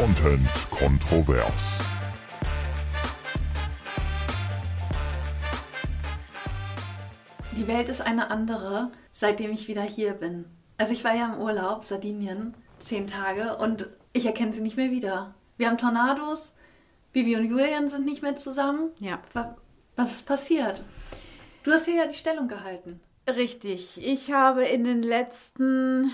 Content kontrovers. Die Welt ist eine andere, seitdem ich wieder hier bin. Also ich war ja im Urlaub, Sardinien, zehn Tage und ich erkenne sie nicht mehr wieder. Wir haben Tornados, Bibi und Julian sind nicht mehr zusammen. Ja. Wa- Was ist passiert? Du hast hier ja die Stellung gehalten. Richtig. Ich habe in den letzten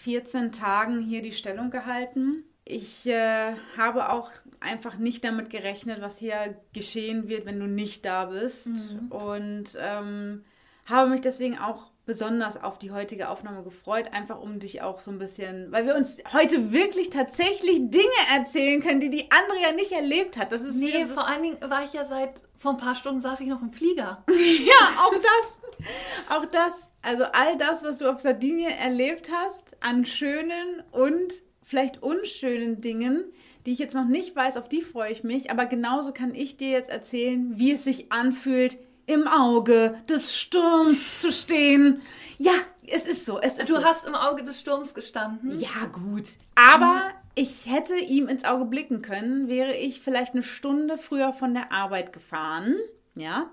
14 Tagen hier die Stellung gehalten. Ich äh, habe auch einfach nicht damit gerechnet, was hier geschehen wird, wenn du nicht da bist. Und ähm, habe mich deswegen auch besonders auf die heutige Aufnahme gefreut, einfach um dich auch so ein bisschen, weil wir uns heute wirklich tatsächlich Dinge erzählen können, die die andere ja nicht erlebt hat. Das ist Nee, so vor allen Dingen war ich ja seit, vor ein paar Stunden saß ich noch im Flieger. Ja, auch das. Auch das. Also all das, was du auf Sardinien erlebt hast, an schönen und vielleicht unschönen Dingen, die ich jetzt noch nicht weiß, auf die freue ich mich. Aber genauso kann ich dir jetzt erzählen, wie es sich anfühlt, im Auge des Sturms zu stehen. Ja, es ist so. Es ist Du so. hast im Auge des Sturms gestanden. Ja, gut. Aber ich hätte ihm ins Auge blicken können, wäre ich vielleicht eine Stunde früher von der Arbeit gefahren. Ja.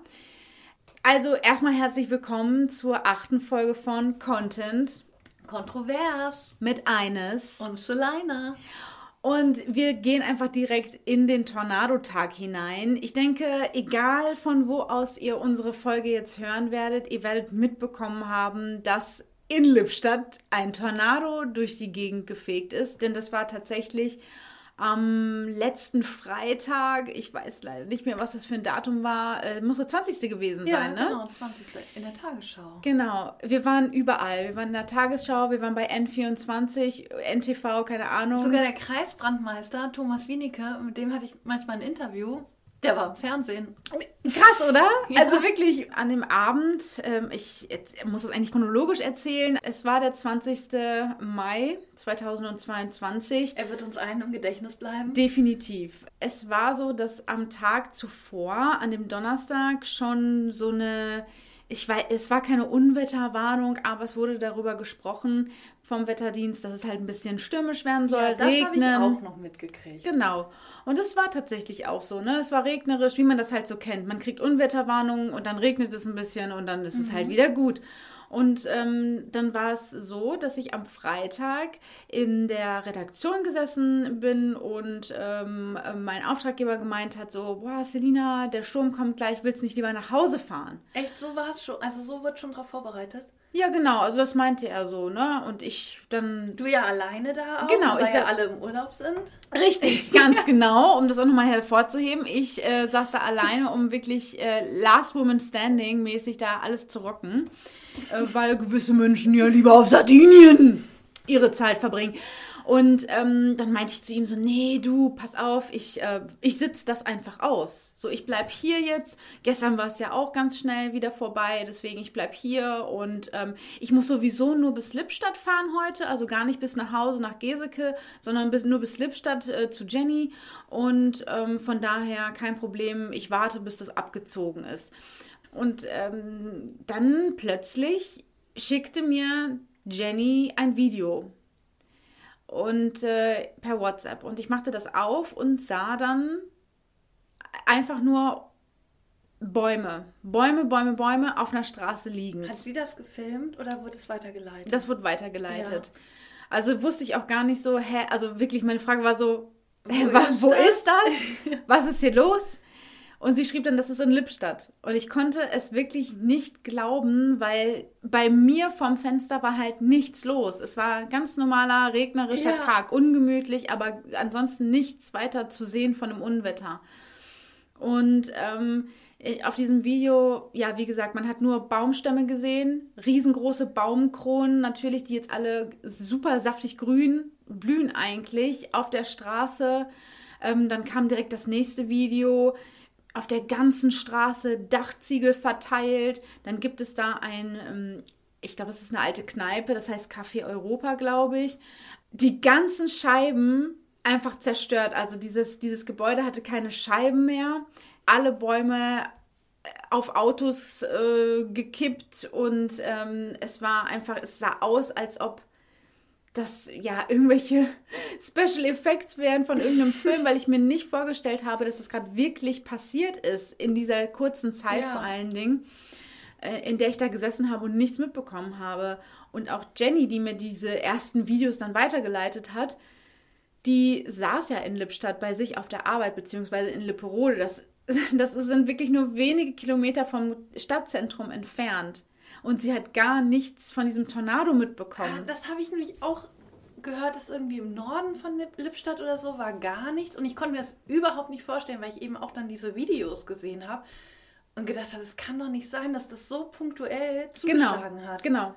Also erstmal herzlich willkommen zur achten Folge von Content Kontrovers. mit eines. Und Selina. Und wir gehen einfach direkt in den Tornadotag hinein. Ich denke, egal von wo aus ihr unsere Folge jetzt hören werdet, ihr werdet mitbekommen haben, dass in Lippstadt ein Tornado durch die Gegend gefegt ist. Denn das war tatsächlich am letzten Freitag, ich weiß leider nicht mehr, was das für ein Datum war, äh, muss der 20. gewesen Ja, sein, ne? genau, 20. in der Tagesschau. Genau, wir waren überall. Wir waren in der Tagesschau, wir waren bei N24, NTV, keine Ahnung. Sogar der Kreisbrandmeister Thomas Wienicke, mit dem hatte ich manchmal ein Interview, der war im Fernsehen. Krass, oder? Ja. Also wirklich an dem Abend, ähm, ich muss es eigentlich chronologisch erzählen, es war der 20. Mai 2022. Er wird uns allen im Gedächtnis bleiben. Definitiv. Es war so, dass am Tag zuvor, an dem Donnerstag, schon so eine, ich weiß, es war keine Unwetterwarnung, aber es wurde darüber gesprochen vom Wetterdienst, dass es halt ein bisschen stürmisch werden soll, ja, das habe ich regnen. auch noch mitgekriegt. Genau. Und es war tatsächlich auch so, ne? Es war regnerisch, wie man das halt so kennt. Man kriegt Unwetterwarnungen und dann regnet es ein bisschen und dann ist es halt wieder gut. Und ähm, dann war es so, dass ich am Freitag in der Redaktion gesessen bin und ähm, mein Auftraggeber gemeint hat so, boah, Selina, der Sturm kommt gleich, willst du nicht lieber nach Hause fahren? Echt, so war es schon. Also so wird schon drauf vorbereitet. Ja, genau, also das meinte er so, ne? Und ich dann Du ja alleine da auch, Genau, weil ich ja alle im Urlaub sind. Richtig, ganz genau, um das auch nochmal hervorzuheben. Ich äh, saß da alleine, um wirklich äh, Last Woman Standing mäßig da alles zu rocken, äh, weil gewisse Menschen ja lieber auf Sardinien ihre Zeit verbringen. Und ähm, dann meinte ich zu ihm so, nee, du, pass auf, ich, äh, ich sitze das einfach aus. So, ich bleib hier jetzt. Gestern war es ja auch ganz schnell wieder vorbei, deswegen ich bleib hier und ähm, ich muss sowieso nur bis Lippstadt fahren heute, also gar nicht bis nach Hause nach Geseke, sondern bis, nur bis Lippstadt äh, zu Jenny und ähm, von daher kein Problem, ich warte, bis das abgezogen ist. Und ähm, dann plötzlich schickte mir Jenny ein Video und äh, per WhatsApp und ich machte das auf und sah dann einfach nur Bäume, Bäume, Bäume, Bäume auf einer Straße liegend. Hat sie das gefilmt oder wurde es weitergeleitet? Das wird weitergeleitet. Also wusste ich auch gar nicht so, hä, also wirklich, meine Frage war so, hä, Wo wa- ist wo das? ist das? Was ist hier los? Und sie schrieb dann, das ist in Lippstadt. Und ich konnte es wirklich nicht glauben, weil bei mir vorm Fenster war halt nichts los. Es war ein ganz normaler regnerischer Ja. Tag, ungemütlich, aber ansonsten nichts weiter zu sehen von einem Unwetter. Und ähm, auf diesem Video, ja, wie gesagt, man hat nur Baumstämme gesehen, riesengroße Baumkronen, natürlich, die jetzt alle super saftig grün blühen eigentlich auf der Straße. Ähm, dann kam direkt das nächste Video. Auf der ganzen Straße Dachziegel verteilt. Dann gibt es da ein, ähm, ich glaube, es ist eine alte Kneipe, das heißt Café Europa, glaube ich. Die ganzen Scheiben einfach zerstört. Also dieses, dieses Gebäude hatte keine Scheiben mehr. Alle Bäume auf Autos äh, gekippt und ähm, es war einfach, es sah aus, als ob das ja irgendwelche Special Effects wären von irgendeinem Film, weil ich mir nicht vorgestellt habe, dass das gerade wirklich passiert ist in dieser kurzen Zeit Ja. vor allen Dingen, äh, in der ich da gesessen habe und nichts mitbekommen habe. Und auch Jenny, die mir diese ersten Videos dann weitergeleitet hat, die saß ja in Lippstadt bei sich auf der Arbeit, beziehungsweise in Lipperode. Das, das sind wirklich nur wenige Kilometer vom Stadtzentrum entfernt. Und sie hat gar nichts von diesem Tornado Ah, mitbekommen. das habe ich nämlich auch gehört, dass irgendwie im Norden von Lipp Lippstadt oder so war gar nichts. Und ich konnte mir das überhaupt nicht vorstellen, weil ich eben auch dann diese Videos gesehen habe und gedacht habe, es kann doch nicht sein, dass das so punktuell Genau, zugeschlagen hat. genau.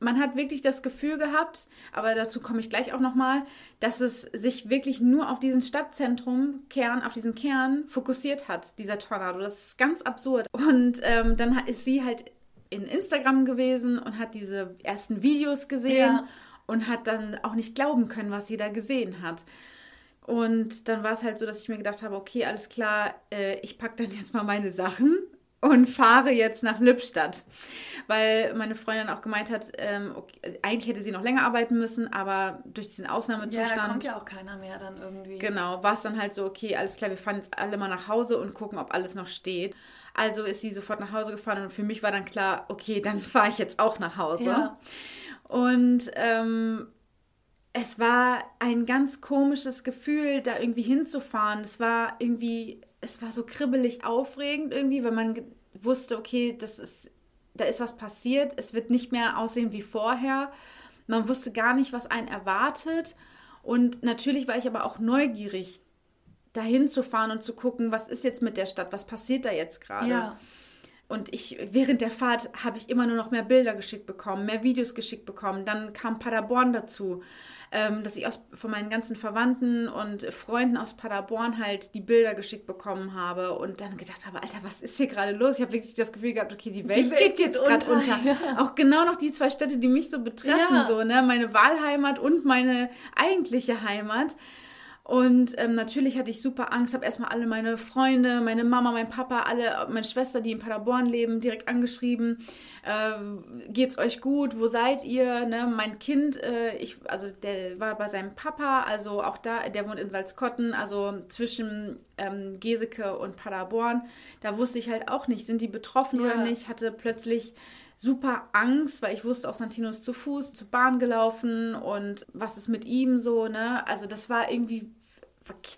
Man hat wirklich das Gefühl gehabt, aber dazu komme ich gleich auch nochmal, dass es sich wirklich nur auf diesen Stadtzentrum, Kern, auf diesen Kern fokussiert hat, dieser Tornado. Das ist ganz absurd. Und ähm, dann ist sie halt in Instagram gewesen und hat diese ersten Videos gesehen Ja. und hat dann auch nicht glauben können, was sie da gesehen hat. Und dann war es halt so, dass ich mir gedacht habe, okay, alles klar, äh, ich packe dann jetzt mal meine Sachen und fahre jetzt nach Lippstadt. Weil meine Freundin auch gemeint hat, ähm, okay, eigentlich hätte sie noch länger arbeiten müssen, aber durch diesen Ja, da Ausnahmezustand kommt ja auch keiner mehr dann irgendwie. Genau, war es dann halt so, okay, alles klar, wir fahren jetzt alle mal nach Hause und gucken, ob alles noch steht. Also ist sie sofort nach Hause gefahren und für mich war dann klar, okay, dann fahre ich jetzt auch nach Hause. Ja. Und ähm, es war ein ganz komisches Gefühl, da irgendwie hinzufahren. Es war irgendwie, es war so kribbelig aufregend irgendwie, weil man wusste, okay, das ist, da ist was passiert. Es wird nicht mehr aussehen wie vorher. Man wusste gar nicht, was einen erwartet. Und natürlich war ich aber auch neugierig, dahin zu fahren und zu gucken, was ist jetzt mit der Stadt, was passiert da jetzt gerade. Ja. Und ich, während der Fahrt habe ich immer nur noch mehr Bilder geschickt bekommen, mehr Videos geschickt bekommen. Dann kam Paderborn dazu, ähm, dass ich aus, von meinen ganzen Verwandten und Freunden aus Paderborn halt die Bilder geschickt bekommen habe und dann gedacht habe, Alter, was ist hier gerade los? Ich habe wirklich das Gefühl gehabt, okay, die Welt, Welt geht geht jetzt gerade unter, unter. ja. Auch genau noch die zwei Städte, die mich so betreffen, Ja. so, ne? Meine Wahlheimat und meine eigentliche Heimat. Und ähm, natürlich hatte ich super Angst, habe erstmal alle meine Freunde, meine Mama, mein Papa, alle, meine Schwester, die in Paderborn leben, direkt angeschrieben. Ähm, geht's euch gut? Wo seid ihr? Ne? Mein Kind, äh, ich, also der war bei seinem Papa, also auch da, der wohnt in Salzkotten, also zwischen ähm, Geseke und Paderborn. Da wusste ich halt auch nicht, sind die betroffen Ja. oder nicht? Hatte plötzlich super Angst, weil ich wusste, auch Santino ist zu Fuß zur Bahn gelaufen und was ist mit ihm so, ne? Also das war irgendwie,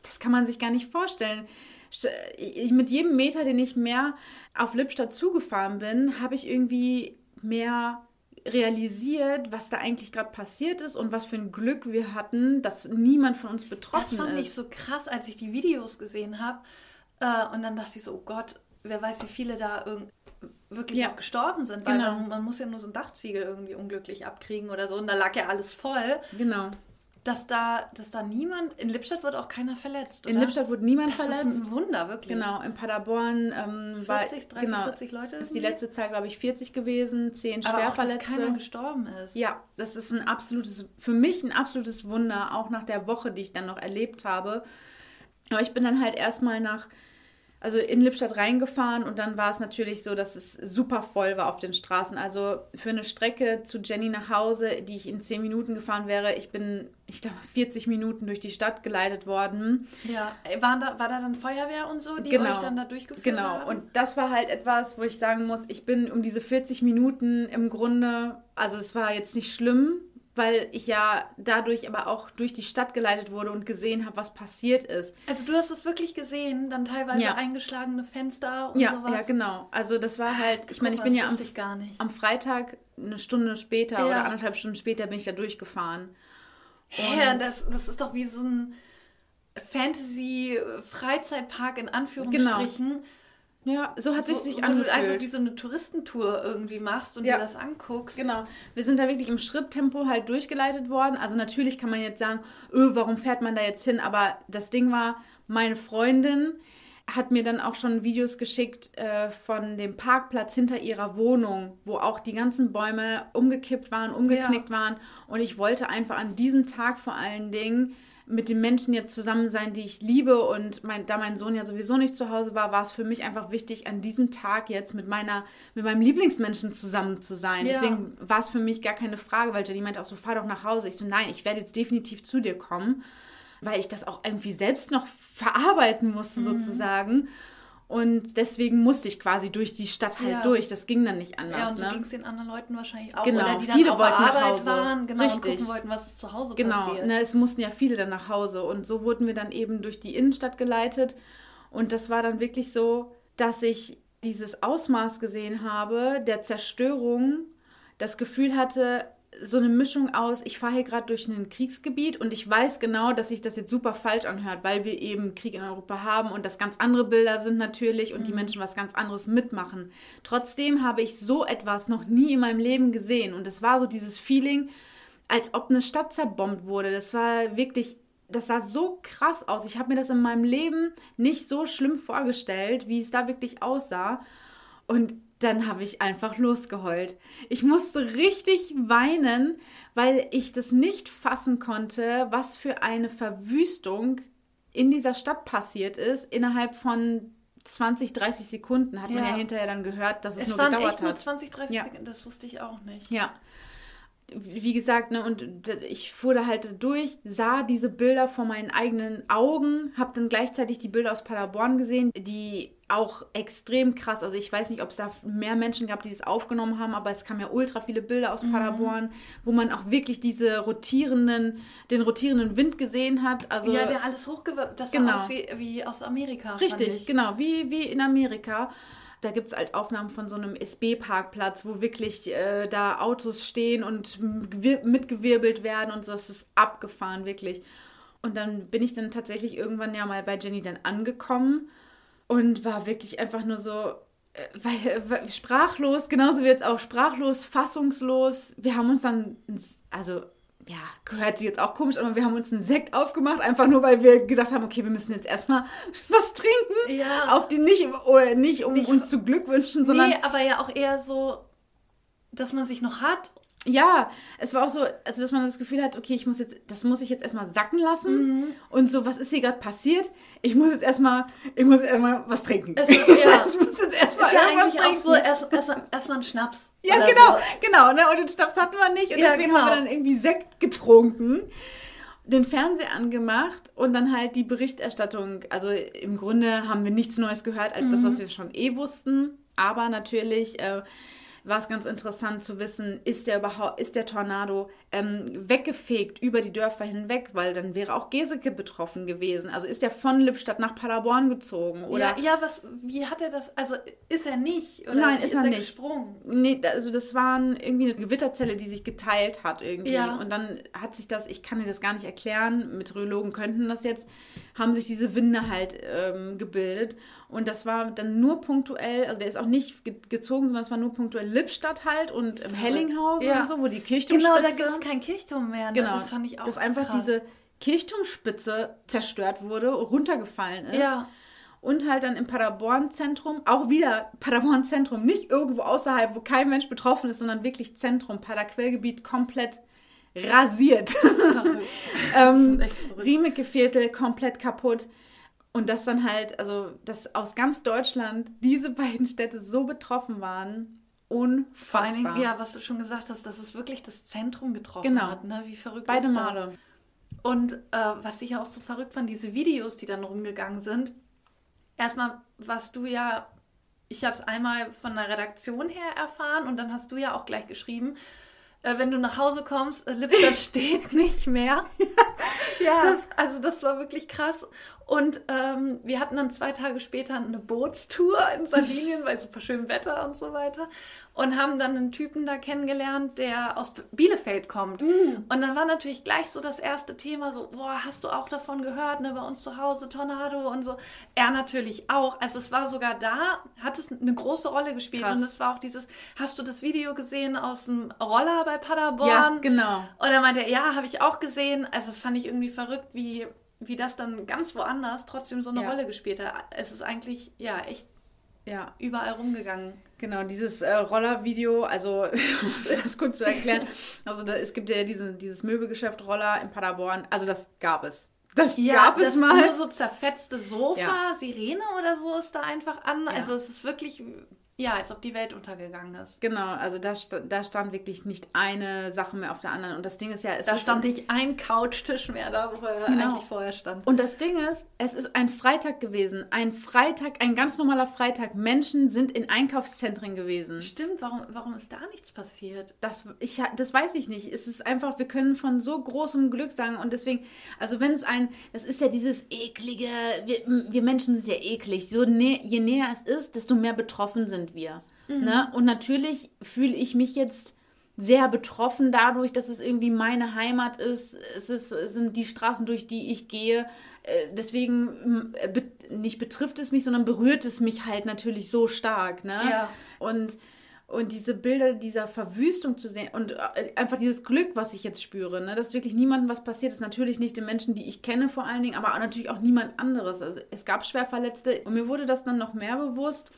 das kann man sich gar nicht vorstellen. St- Ich, mit jedem Meter, den ich mehr auf Lippstadt zugefahren bin, habe ich irgendwie mehr realisiert, was da eigentlich gerade passiert ist und was für ein Glück wir hatten, dass niemand von uns Das betroffen fand ist. ich so krass, als ich die Videos gesehen habe. Äh, und dann dachte ich so, oh Gott, wer weiß, wie viele da irg- wirklich Ja. auch gestorben sind. Weil Genau. man, man muss ja nur so ein Dachziegel irgendwie unglücklich abkriegen oder so. Und da lag ja alles voll. Genau. Dass da, dass da niemand, in Lippstadt wurde auch keiner verletzt, In oder? Lippstadt wurde niemand das verletzt. ist ein Wunder, wirklich. Genau, in Paderborn ähm, war 40, 30, genau, 40 Leute ist die letzte Zahl, glaube ich, 40 gewesen, 10 Aber auch, dass keiner gestorben ist. Ja, das ist ein absolutes, für mich ein absolutes Wunder, auch nach der Woche, die ich dann noch erlebt habe. Aber ich bin dann halt erstmal nach, also in Lippstadt reingefahren und dann war es natürlich so, dass es super voll war auf den Straßen. Also für eine Strecke zu Jenny nach Hause, die ich in 10 Minuten gefahren wäre, ich bin, ich glaube, 40 Minuten durch die Stadt geleitet worden. Ja, waren da, war da dann Feuerwehr und so, die Genau. euch dann da durchgeführt Genau, haben? und das war halt etwas, wo ich sagen muss, ich bin um diese 40 Minuten im Grunde, also es war jetzt nicht schlimm, weil ich ja dadurch aber auch durch die Stadt geleitet wurde und gesehen habe, was passiert ist. Also du hast es wirklich gesehen, dann teilweise Ja. eingeschlagene Fenster und Ja, sowas. ja, genau. Also das war halt, ich meine, ich bin ja am, ich gar nicht. am Freitag eine Stunde später Ja. oder anderthalb Stunden später bin ich da durchgefahren. Hä, das, das ist doch wie so ein Fantasy-Freizeitpark in Anführungsstrichen. Ja, so hat sich wo, sich wo du einfach angefühlt. wie so eine Touristentour irgendwie machst und Ja. dir das anguckst. Genau. Wir sind da wirklich im Schritttempo halt durchgeleitet worden. Also natürlich kann man jetzt sagen, öh, warum fährt man da jetzt hin? Aber das Ding war, meine Freundin hat mir dann auch schon Videos geschickt äh, von dem Parkplatz hinter ihrer Wohnung, wo auch die ganzen Bäume umgekippt waren, umgeknickt waren. Und ich wollte einfach an diesem Tag vor allen Dingen mit den Menschen jetzt zusammen sein, die ich liebe. Und mein, da mein Sohn ja sowieso nicht zu Hause war, war es für mich einfach wichtig, an diesem Tag jetzt mit meiner, mit meinem Lieblingsmenschen zusammen zu sein. Ja. Deswegen war es für mich gar keine Frage, weil Jenny meinte auch so, fahr doch nach Hause. Ich so, nein, ich werde jetzt definitiv zu dir kommen, weil ich das auch irgendwie selbst noch verarbeiten musste, Mhm. sozusagen. Und deswegen musste ich quasi durch die Stadt halt Ja. durch. Das ging dann nicht anders. Ja, und so ne? ging es den anderen Leuten wahrscheinlich auch. Genau, Oder die viele dann auf wollten nach Arbeit Hause. waren, genau, Richtig. und gucken wollten, was ist zu Hause Genau, passiert. ne, es mussten ja viele dann nach Hause und so wurden wir dann eben durch die Innenstadt geleitet und das war dann wirklich so, dass ich dieses Ausmaß gesehen habe der Zerstörung, das Gefühl hatte, so eine Mischung aus, ich fahre hier gerade durch ein Kriegsgebiet und ich weiß genau, dass sich das jetzt super falsch anhört, weil wir eben Krieg in Europa haben und das ganz andere Bilder sind natürlich und die Menschen was ganz anderes mitmachen. Trotzdem habe ich so etwas noch nie in meinem Leben gesehen und es war so dieses Feeling, als ob eine Stadt zerbombt wurde. Das war wirklich, das sah so krass aus. Ich habe mir das in meinem Leben nicht so schlimm vorgestellt, wie es da wirklich aussah. Und dann habe ich einfach losgeheult. Ich musste richtig weinen, weil ich das nicht fassen konnte, was für eine Verwüstung in dieser Stadt passiert ist, innerhalb von 20, 30 Sekunden. Hat man Ja. ja hinterher dann gehört, dass es, es nur gedauert echt nur hat. 20, 30 Ja. Sekunden, das wusste ich auch nicht. Ja. Wie gesagt, ne, und ich fuhr da halt durch, sah diese Bilder vor meinen eigenen Augen, habe dann gleichzeitig die Bilder aus Paderborn gesehen, die auch extrem krass, also ich weiß nicht, ob es da mehr Menschen gab, die das aufgenommen haben, aber es kamen ja ultra viele Bilder aus Paderborn, wo man auch wirklich diese rotierenden, den rotierenden Wind gesehen hat. Also ja, der alles hochgewirkt. Das Genau. sah aus wie, wie aus Amerika. Richtig, ich. genau, wie, wie in Amerika. Da gibt es halt Aufnahmen von so einem SB-Parkplatz, wo wirklich äh, da Autos stehen und gewir- mitgewirbelt werden und so. Das ist abgefahren, wirklich. Und dann bin ich dann tatsächlich irgendwann ja mal bei Jenny dann angekommen und war wirklich einfach nur so, äh, weil, sprachlos, genauso wie jetzt auch sprachlos, fassungslos. Wir haben uns dann, also ja, gehört sie jetzt auch komisch, aber wir haben uns einen Sekt aufgemacht, einfach nur, weil wir gedacht haben, okay, wir müssen jetzt erstmal was trinken. Ja. Auf die nicht, oh, nicht um Nicht- uns zu glückwünschen, sondern Nee, aber ja auch eher so, dass man sich noch hat. Ja, es war auch so, also dass man das Gefühl hat, okay, ich muss jetzt, das muss ich jetzt erstmal sacken lassen. Mhm. Und so, was ist hier gerade passiert? Ich muss jetzt erstmal, ich muss erstmal was trinken. Es ist- ja. ich muss jetzt erstmal Ist ja irgendwas eigentlich trinken. auch so, erst, erst, erst mal ein Schnaps. Ja, genau, So. genau. Ne? Und den Schnaps hatten wir nicht. Und Ja, deswegen genau. haben wir dann irgendwie Sekt getrunken, den Fernseher angemacht und dann halt die Berichterstattung. Also im Grunde haben wir nichts Neues gehört als das, Mhm. was wir schon eh wussten. Aber natürlich äh, war es ganz interessant zu wissen, ist der überhaupt, ist der Tornado ähm, weggefegt über die Dörfer hinweg, weil dann wäre auch Geseke betroffen gewesen. Also ist der von Lippstadt nach Paderborn gezogen oder ja, ja, was, wie hat er das, also ist er nicht? Oder Nein, wie ist er nicht. gesprungen? Nee, also das waren irgendwie eine Gewitterzelle, die sich geteilt hat irgendwie. Ja. Und dann hat sich das, ich kann dir das gar nicht erklären, Meteorologen könnten das jetzt, haben sich diese Winde halt ähm, gebildet. Und das war dann nur punktuell, also der ist auch nicht ge gezogen, sondern es war nur punktuell Lippstadt halt und im Hellinghausen Ja. und so, wo die Kirchturmspitze... Genau, da gibt es keinen Kirchturm mehr. Ne? Genau, Das fand ich auch dass einfach krass. diese Kirchturmspitze zerstört wurde, runtergefallen ist. Ja. Und halt dann im Paderborn-Zentrum, auch wieder Paderborn-Zentrum, nicht irgendwo außerhalb, wo kein Mensch betroffen ist, sondern wirklich Zentrum, Paderquellgebiet komplett rasiert. Ähm. Riemeke-Viertel komplett kaputt. Und dass dann halt, also, dass aus ganz Deutschland diese beiden Städte so betroffen waren, Vor unfassbar. allen Dingen, ja, was du schon gesagt hast, dass es wirklich das Zentrum getroffen Genau. hat. Ne? Wie verrückt Beide ist das? Male. Und äh, was ich auch so verrückt fand, diese Videos, die dann rumgegangen sind. Erstmal warst du ja, ich habe es einmal von der Redaktion her erfahren und dann hast du ja auch gleich geschrieben, äh, wenn du nach Hause kommst, äh, Lippstadt steht nicht mehr. Ja. Das, also das war wirklich krass. Und ähm, wir hatten dann zwei Tage später eine Bootstour in Sardinien bei super schönem Wetter und so weiter. Und haben dann einen Typen da kennengelernt, der aus Bielefeld kommt. Und dann war natürlich gleich so das erste Thema so, boah, hast du auch davon gehört, ne, bei uns zu Hause, Tornado und so. Er natürlich auch. Also es war sogar da, hat es eine große Rolle gespielt. Krass. Und es war auch dieses, hast du das Video gesehen aus dem Roller bei Paderborn? Ja, genau. Und er meinte, ja, habe ich auch gesehen. Also das fand ich irgendwie verrückt, wie, wie das dann ganz woanders trotzdem so eine Ja. Rolle gespielt hat. Es ist eigentlich, ja, echt Ja, überall rumgegangen. Genau, dieses äh, Rollervideo, also um das kurz zu erklären, also da, es gibt ja diese, dieses Möbelgeschäft Roller in Paderborn, also das gab es. Das Ja, gab das es mal. nur so zerfetzte Sofa, Ja. Sirene oder so ist da einfach an. Ja. Also es ist wirklich, ja, als ob die Welt untergegangen ist. Genau, also da, sta- da stand wirklich nicht eine Sache mehr auf der anderen. Und das Ding ist ja, es Da ist stand nicht ein Couchtisch mehr da, wo er Genau. eigentlich vorher stand. Und das Ding ist, es ist ein Freitag gewesen. Ein Freitag, ein ganz normaler Freitag. Menschen sind in Einkaufszentren gewesen. Stimmt, warum, warum ist da nichts passiert? Das, ich, das weiß ich nicht. Es ist einfach, wir können von so großem Glück sagen. Und deswegen, also wenn es ein, das ist ja dieses eklige, wir, wir Menschen sind ja eklig. So nä, je näher es ist, desto mehr betroffen sind wir. Ne? Und natürlich fühle ich mich jetzt sehr betroffen dadurch, dass es irgendwie meine Heimat ist. Es, ist, es sind die Straßen, durch die ich gehe. Äh, Deswegen äh, be nicht betrifft es mich, sondern berührt es mich halt natürlich so stark. Ne? Ja. Und, und diese Bilder dieser Verwüstung zu sehen und äh, einfach dieses Glück, was ich jetzt spüre, ne? dass wirklich niemandem was passiert ist, natürlich nicht den Menschen, die ich kenne vor allen Dingen, aber natürlich auch niemand anderes. Also es gab Schwerverletzte und mir wurde das dann noch mehr bewusst,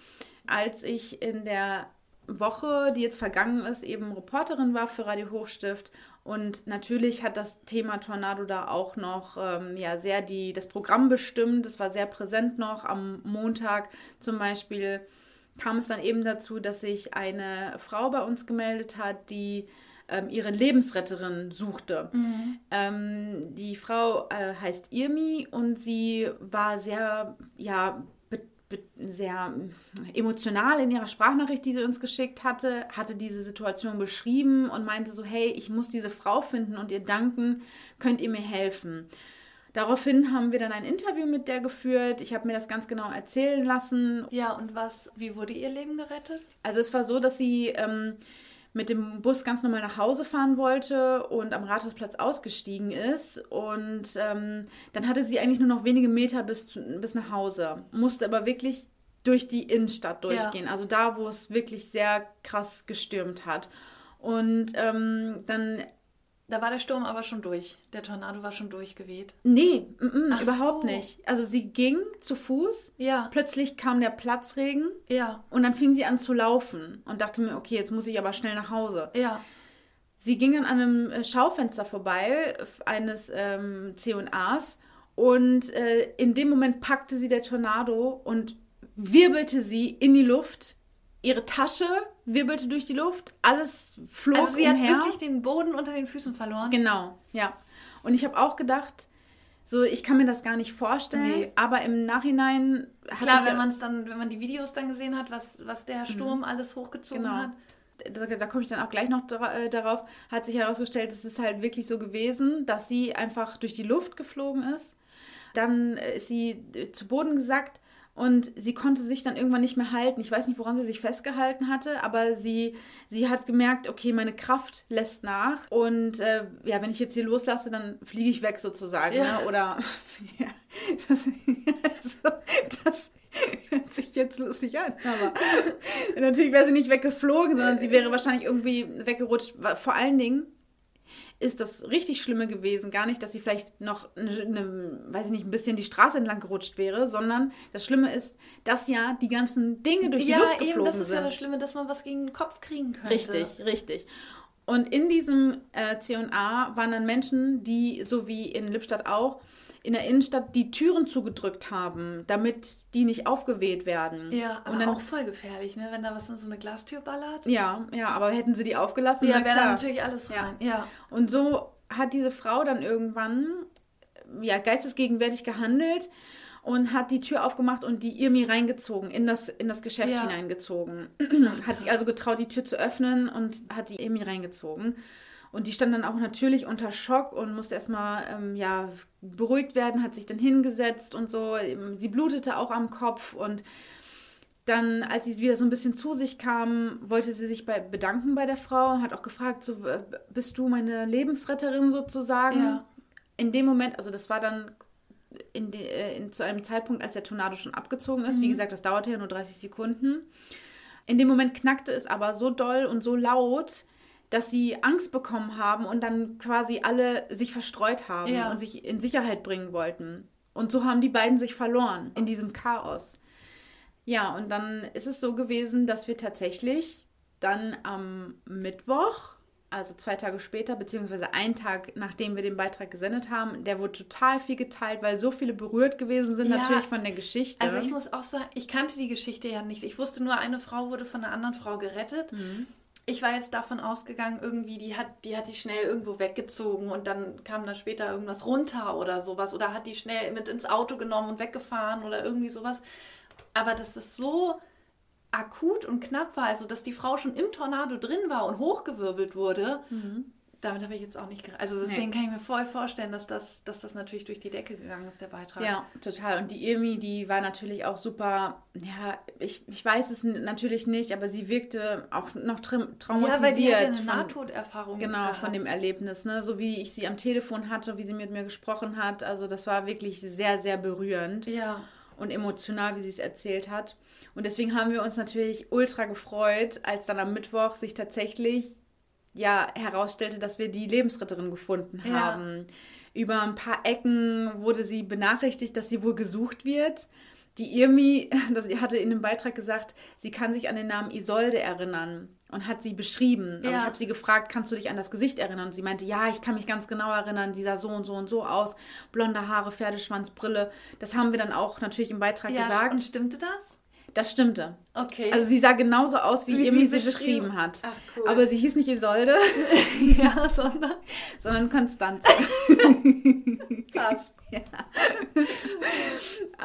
als ich in der Woche, die jetzt vergangen ist, eben Reporterin war für Radio Hochstift. Und natürlich hat das Thema Tornado da auch noch ähm, ja, sehr die, das Programm bestimmt. Es war sehr präsent noch. Am Montag zum Beispiel kam es dann eben dazu, dass sich eine Frau bei uns gemeldet hat, die ähm, ihre Lebensretterin suchte. Ähm, die Frau äh, heißt Irmi und sie war sehr, ja, sehr emotional in ihrer Sprachnachricht, die sie uns geschickt hatte, hatte diese Situation beschrieben und meinte so, hey, ich muss diese Frau finden und ihr danken, könnt ihr mir helfen? Daraufhin haben wir dann ein Interview mit der geführt. Ich habe mir das ganz genau erzählen lassen Ja, und was, wie wurde ihr Leben gerettet? also es war so, dass sie ähm, mit dem Bus ganz normal nach Hause fahren wollte und am Rathausplatz ausgestiegen ist. Und ähm, dann hatte sie eigentlich nur noch wenige Meter bis, zu, bis nach Hause, musste aber wirklich durch die Innenstadt durchgehen. Also da, wo es wirklich sehr krass gestürmt hat. Und ähm, dann Da war der Sturm aber schon durch. Der Tornado war schon durchgeweht. Nee, mm, Ach überhaupt so. nicht. Also sie ging zu Fuß, Ja, plötzlich kam der Platzregen ja, und dann fing sie an zu laufen und dachte mir, okay, jetzt muss ich aber schnell nach Hause. ja. Sie ging an einem äh, Schaufenster vorbei eines ähm, C&As und äh, in dem Moment packte sie der Tornado und wirbelte sie in die Luft. Ihre Tasche wirbelte durch die Luft, alles flog Also sie umher. hat wirklich den Boden unter den Füßen verloren. Genau, ja. Und ich habe auch gedacht, so ich kann mir das gar nicht vorstellen, Nee. aber im Nachhinein hatte Klar, wenn man es dann, wenn man die Videos dann gesehen hat, was, was der Sturm alles hochgezogen Genau. hat. da, da komme ich dann auch gleich noch äh, darauf, hat sich herausgestellt, es ist halt wirklich so gewesen, dass sie einfach durch die Luft geflogen ist. Dann äh, ist sie äh, zu Boden gesackt und sie konnte sich dann irgendwann nicht mehr halten. Ich weiß nicht, woran sie sich festgehalten hatte, aber sie, sie hat gemerkt, okay, meine Kraft lässt nach und äh, ja, wenn ich jetzt hier loslasse, dann fliege ich weg sozusagen. Ja. Ne? Oder ja, das, also, das hört sich jetzt lustig an, aber natürlich wäre sie nicht weggeflogen, sondern sie wäre wahrscheinlich irgendwie weggerutscht. Vor allen Dingen ist das richtig Schlimme gewesen. Gar nicht, dass sie vielleicht noch, eine, eine, weiß ich nicht, ein bisschen die Straße entlang gerutscht wäre, sondern das Schlimme ist, dass ja die ganzen Dinge durch die ja, Luft eben, geflogen das ist sind. ja das Schlimme, dass man was gegen den Kopf kriegen könnte. Richtig, richtig. Und in diesem äh, C&A waren dann Menschen, die, so wie in Lippstadt auch, in der Innenstadt die Türen zugedrückt haben, damit die nicht aufgeweht werden. Ja, aber und dann, auch voll gefährlich, ne? wenn da was in so eine Glastür ballert. ja, ja, aber hätten sie die aufgelassen, Ja, wäre da natürlich alles Ja. rein. Ja. Und so hat diese Frau dann irgendwann ja, geistesgegenwärtig gehandelt und hat die Tür aufgemacht und die Irmi reingezogen, in das, in das Geschäft Ja. hineingezogen. hat sich also getraut, die Tür zu öffnen und hat die Irmi reingezogen. Und die stand dann auch natürlich unter Schock und musste erstmal ähm, ja, beruhigt werden, hat sich dann hingesetzt und so. Sie blutete auch am Kopf und dann, als sie wieder so ein bisschen zu sich kam, wollte sie sich bei, bedanken bei der Frau und hat auch gefragt, so, äh, bist du meine Lebensretterin sozusagen? Ja. In dem Moment, also das war dann in de, äh, in, zu einem Zeitpunkt, als der Tornado schon abgezogen ist. Wie gesagt, das dauerte ja nur 30 Sekunden. In dem Moment knackte es aber so doll und so laut, dass sie Angst bekommen haben und dann quasi alle sich verstreut haben Ja. und sich in Sicherheit bringen wollten. Und so haben die beiden sich verloren in diesem Chaos. Ja, und dann ist es so gewesen, dass wir tatsächlich dann am Mittwoch, also zwei Tage später, beziehungsweise einen Tag nachdem wir den Beitrag gesendet haben. Der wurde total viel geteilt, weil so viele berührt gewesen sind, Ja. natürlich von der Geschichte. Also ich muss auch sagen, ich kannte die Geschichte ja nicht. Ich wusste nur, eine Frau wurde von einer anderen Frau gerettet. Mhm. Ich war jetzt davon ausgegangen, irgendwie, die hat, die hat die schnell irgendwo weggezogen und dann kam da später irgendwas runter oder sowas. Oder hat die schnell mit ins Auto genommen und weggefahren oder irgendwie sowas. Aber dass das so akut und knapp war, also dass die Frau schon im Tornado drin war und hochgewirbelt wurde, damit habe ich jetzt auch nicht gerechnet. Also deswegen. Nee. kann ich mir voll vorstellen, dass das, dass das natürlich durch die Decke gegangen ist, der Beitrag. Ja, total. Und die Irmi, die war natürlich auch super, ja, ich, ich weiß es natürlich nicht, aber sie wirkte auch noch tra Ja, traumatisiert. weil die hat ja eine Nahtoderfahrung Genau, gehabt. von dem Erlebnis, ne? So wie ich sie am Telefon hatte, wie sie mit mir gesprochen hat. Also das war wirklich sehr, sehr berührend Ja, und emotional, wie sie es erzählt hat. Und deswegen haben wir uns natürlich ultra gefreut, als dann am Mittwoch sich tatsächlich ja herausstellte, dass wir die Lebensretterin gefunden Ja. haben. Über ein paar Ecken wurde sie benachrichtigt, dass sie wohl gesucht wird. Die Irmi das, hatte in dem Beitrag gesagt, sie kann sich an den Namen Isolde erinnern und hat sie beschrieben. Also Ja. ich habe sie gefragt, kannst du dich an das Gesicht erinnern? Und sie meinte, ja, ich kann mich ganz genau erinnern, sie sah so und so und so aus, blonde Haare, Pferdeschwanz, Brille. Das haben wir dann auch natürlich im Beitrag ja gesagt. und stimmte das? Das stimmte. Okay. Also sie sah genauso aus, wie, Wie Irmi sie sie beschrieben- hat. Ach, cool. Aber sie hieß nicht Isolde, ja, sondern sondern Konstanze. krass.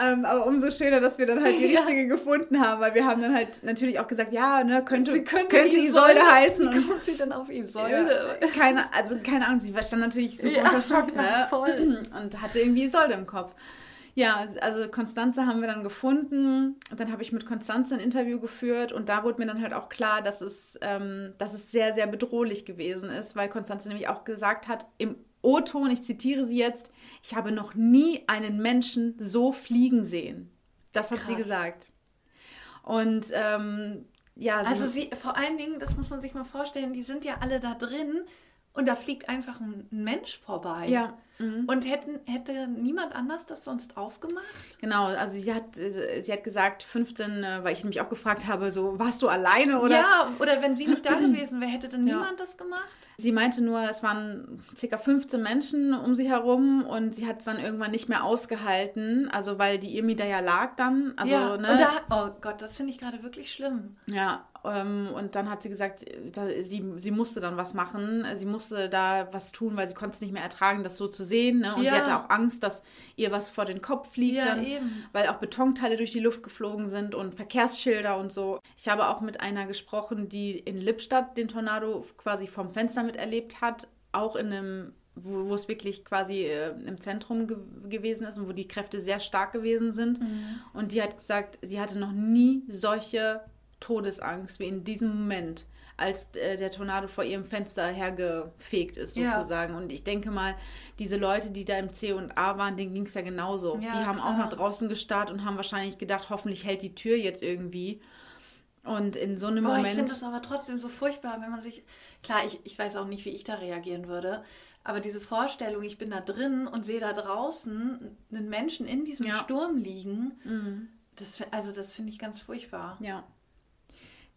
ähm, aber umso schöner, dass wir dann halt die Ja. richtige gefunden haben, weil wir haben dann halt natürlich auch gesagt, ja, ne, könnte, Sie könnte, könnte Isolde, heißen. Wie Und kommt sie denn auf Isolde? ja, keine, also keine Ahnung, sie war stand natürlich super Ja, unter Schock, ne? ja, voll. Und hatte irgendwie Isolde im Kopf. Ja, also Konstanze haben wir dann gefunden. Und dann habe ich mit Konstanze ein Interview geführt und da wurde mir dann halt auch klar, dass es, ähm, dass es sehr, sehr bedrohlich gewesen ist, weil Konstanze nämlich auch gesagt hat, im O-Ton, ich zitiere sie jetzt, ich habe noch nie einen Menschen so fliegen sehen. Das hat sie Krass. gesagt. Und ähm, ja, Also sie, vor allen Dingen, das muss man sich mal vorstellen, die sind ja alle da drin und da fliegt einfach ein ein Mensch vorbei. ja, mhm. Und hätten, hätte niemand anders das sonst aufgemacht? Genau, also sie hat, äh, sie hat gesagt, 15, äh, weil ich nämlich auch gefragt habe, so, warst du alleine oder? ja, oder wenn sie nicht da gewesen wäre, hätte dann Ja. niemand das gemacht? Sie meinte nur, es waren ca. 15 Menschen um sie herum und sie hat es dann irgendwann nicht mehr ausgehalten, also weil die Irmi da ja lag dann, also, ja, ne? da, oh Gott, das finde ich gerade wirklich schlimm. Ja, und dann hat sie gesagt, sie, sie musste dann was machen. Sie musste da was tun, weil sie konnte es nicht mehr ertragen, das so zu sehen. Ne? Und Ja. sie hatte auch Angst, dass ihr was vor den Kopf fliegt, Ja, dann, weil auch Betonteile durch die Luft geflogen sind und Verkehrsschilder und so. Ich habe auch mit einer gesprochen, die in Lippstadt den Tornado quasi vom Fenster miterlebt hat, auch in einem wo, wo es wirklich quasi äh, im Zentrum ge gewesen ist und wo die Kräfte sehr stark gewesen sind. Mhm. Und die hat gesagt, sie hatte noch nie solche Todesangst wie in diesem Moment, als äh, der Tornado vor ihrem Fenster hergefegt ist, Ja. sozusagen. Und ich denke mal, diese Leute, die da im C und A waren, denen ging es ja genauso. Ja, die haben auch klar. nach draußen gestarrt und haben wahrscheinlich gedacht, hoffentlich hält die Tür jetzt irgendwie. Und in so einem Boah, ich Moment. finde das aber trotzdem so furchtbar, wenn man sich. Klar, ich, ich weiß auch nicht, wie ich da reagieren würde. Aber diese Vorstellung, ich bin da drin und sehe da draußen einen Menschen in diesem Ja. Sturm liegen, Mhm. das, also das finde ich ganz furchtbar. Ja.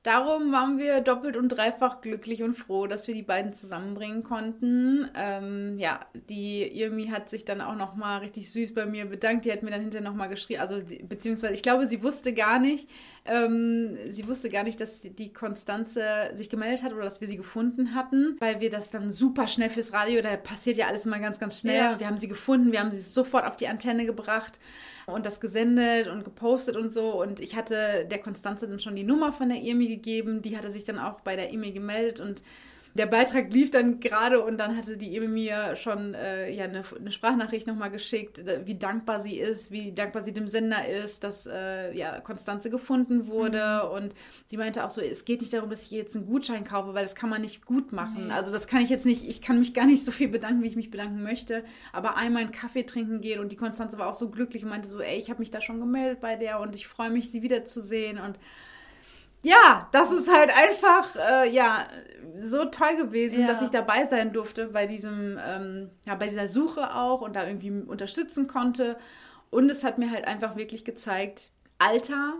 Darum waren wir doppelt und dreifach glücklich und froh, dass wir die beiden zusammenbringen konnten. Ähm, ja, die Irmi hat sich dann auch noch mal richtig süß bei mir bedankt. Die hat mir dann hinterher noch mal geschrieben, also beziehungsweise ich glaube, sie wusste gar nicht, ähm, sie wusste gar nicht, dass die Konstanze sich gemeldet hat oder dass wir sie gefunden hatten, weil wir das dann super schnell fürs Radio, da passiert ja alles immer ganz, ganz schnell. Ja. Wir haben sie gefunden, wir haben sie sofort auf die Antenne gebracht und das gesendet und gepostet und so. Und ich hatte der Konstanze dann schon die Nummer von der Irmi gegeben. Die hatte sich dann auch bei der Irmi gemeldet und der Beitrag lief dann gerade und dann hatte die Irmi mir schon äh, ja, eine, eine Sprachnachricht nochmal geschickt, wie dankbar sie ist, wie dankbar sie dem Sender ist, dass äh, ja, Konstanze gefunden wurde. Und sie meinte auch so, es geht nicht darum, dass ich jetzt einen Gutschein kaufe, weil das kann man nicht gut machen. Nee. Also das kann ich jetzt nicht, ich kann mich gar nicht so viel bedanken, wie ich mich bedanken möchte. Aber einmal einen Kaffee trinken gehen und die Konstanze war auch so glücklich und meinte so, ey, ich habe mich da schon gemeldet bei der und ich freue mich, sie wiederzusehen. Und ja, das ist halt einfach, äh, ja, so toll gewesen, Ja. dass ich dabei sein durfte bei diesem, ähm, ja, bei dieser Suche auch und da irgendwie unterstützen konnte. Und es hat mir halt einfach wirklich gezeigt, Alter,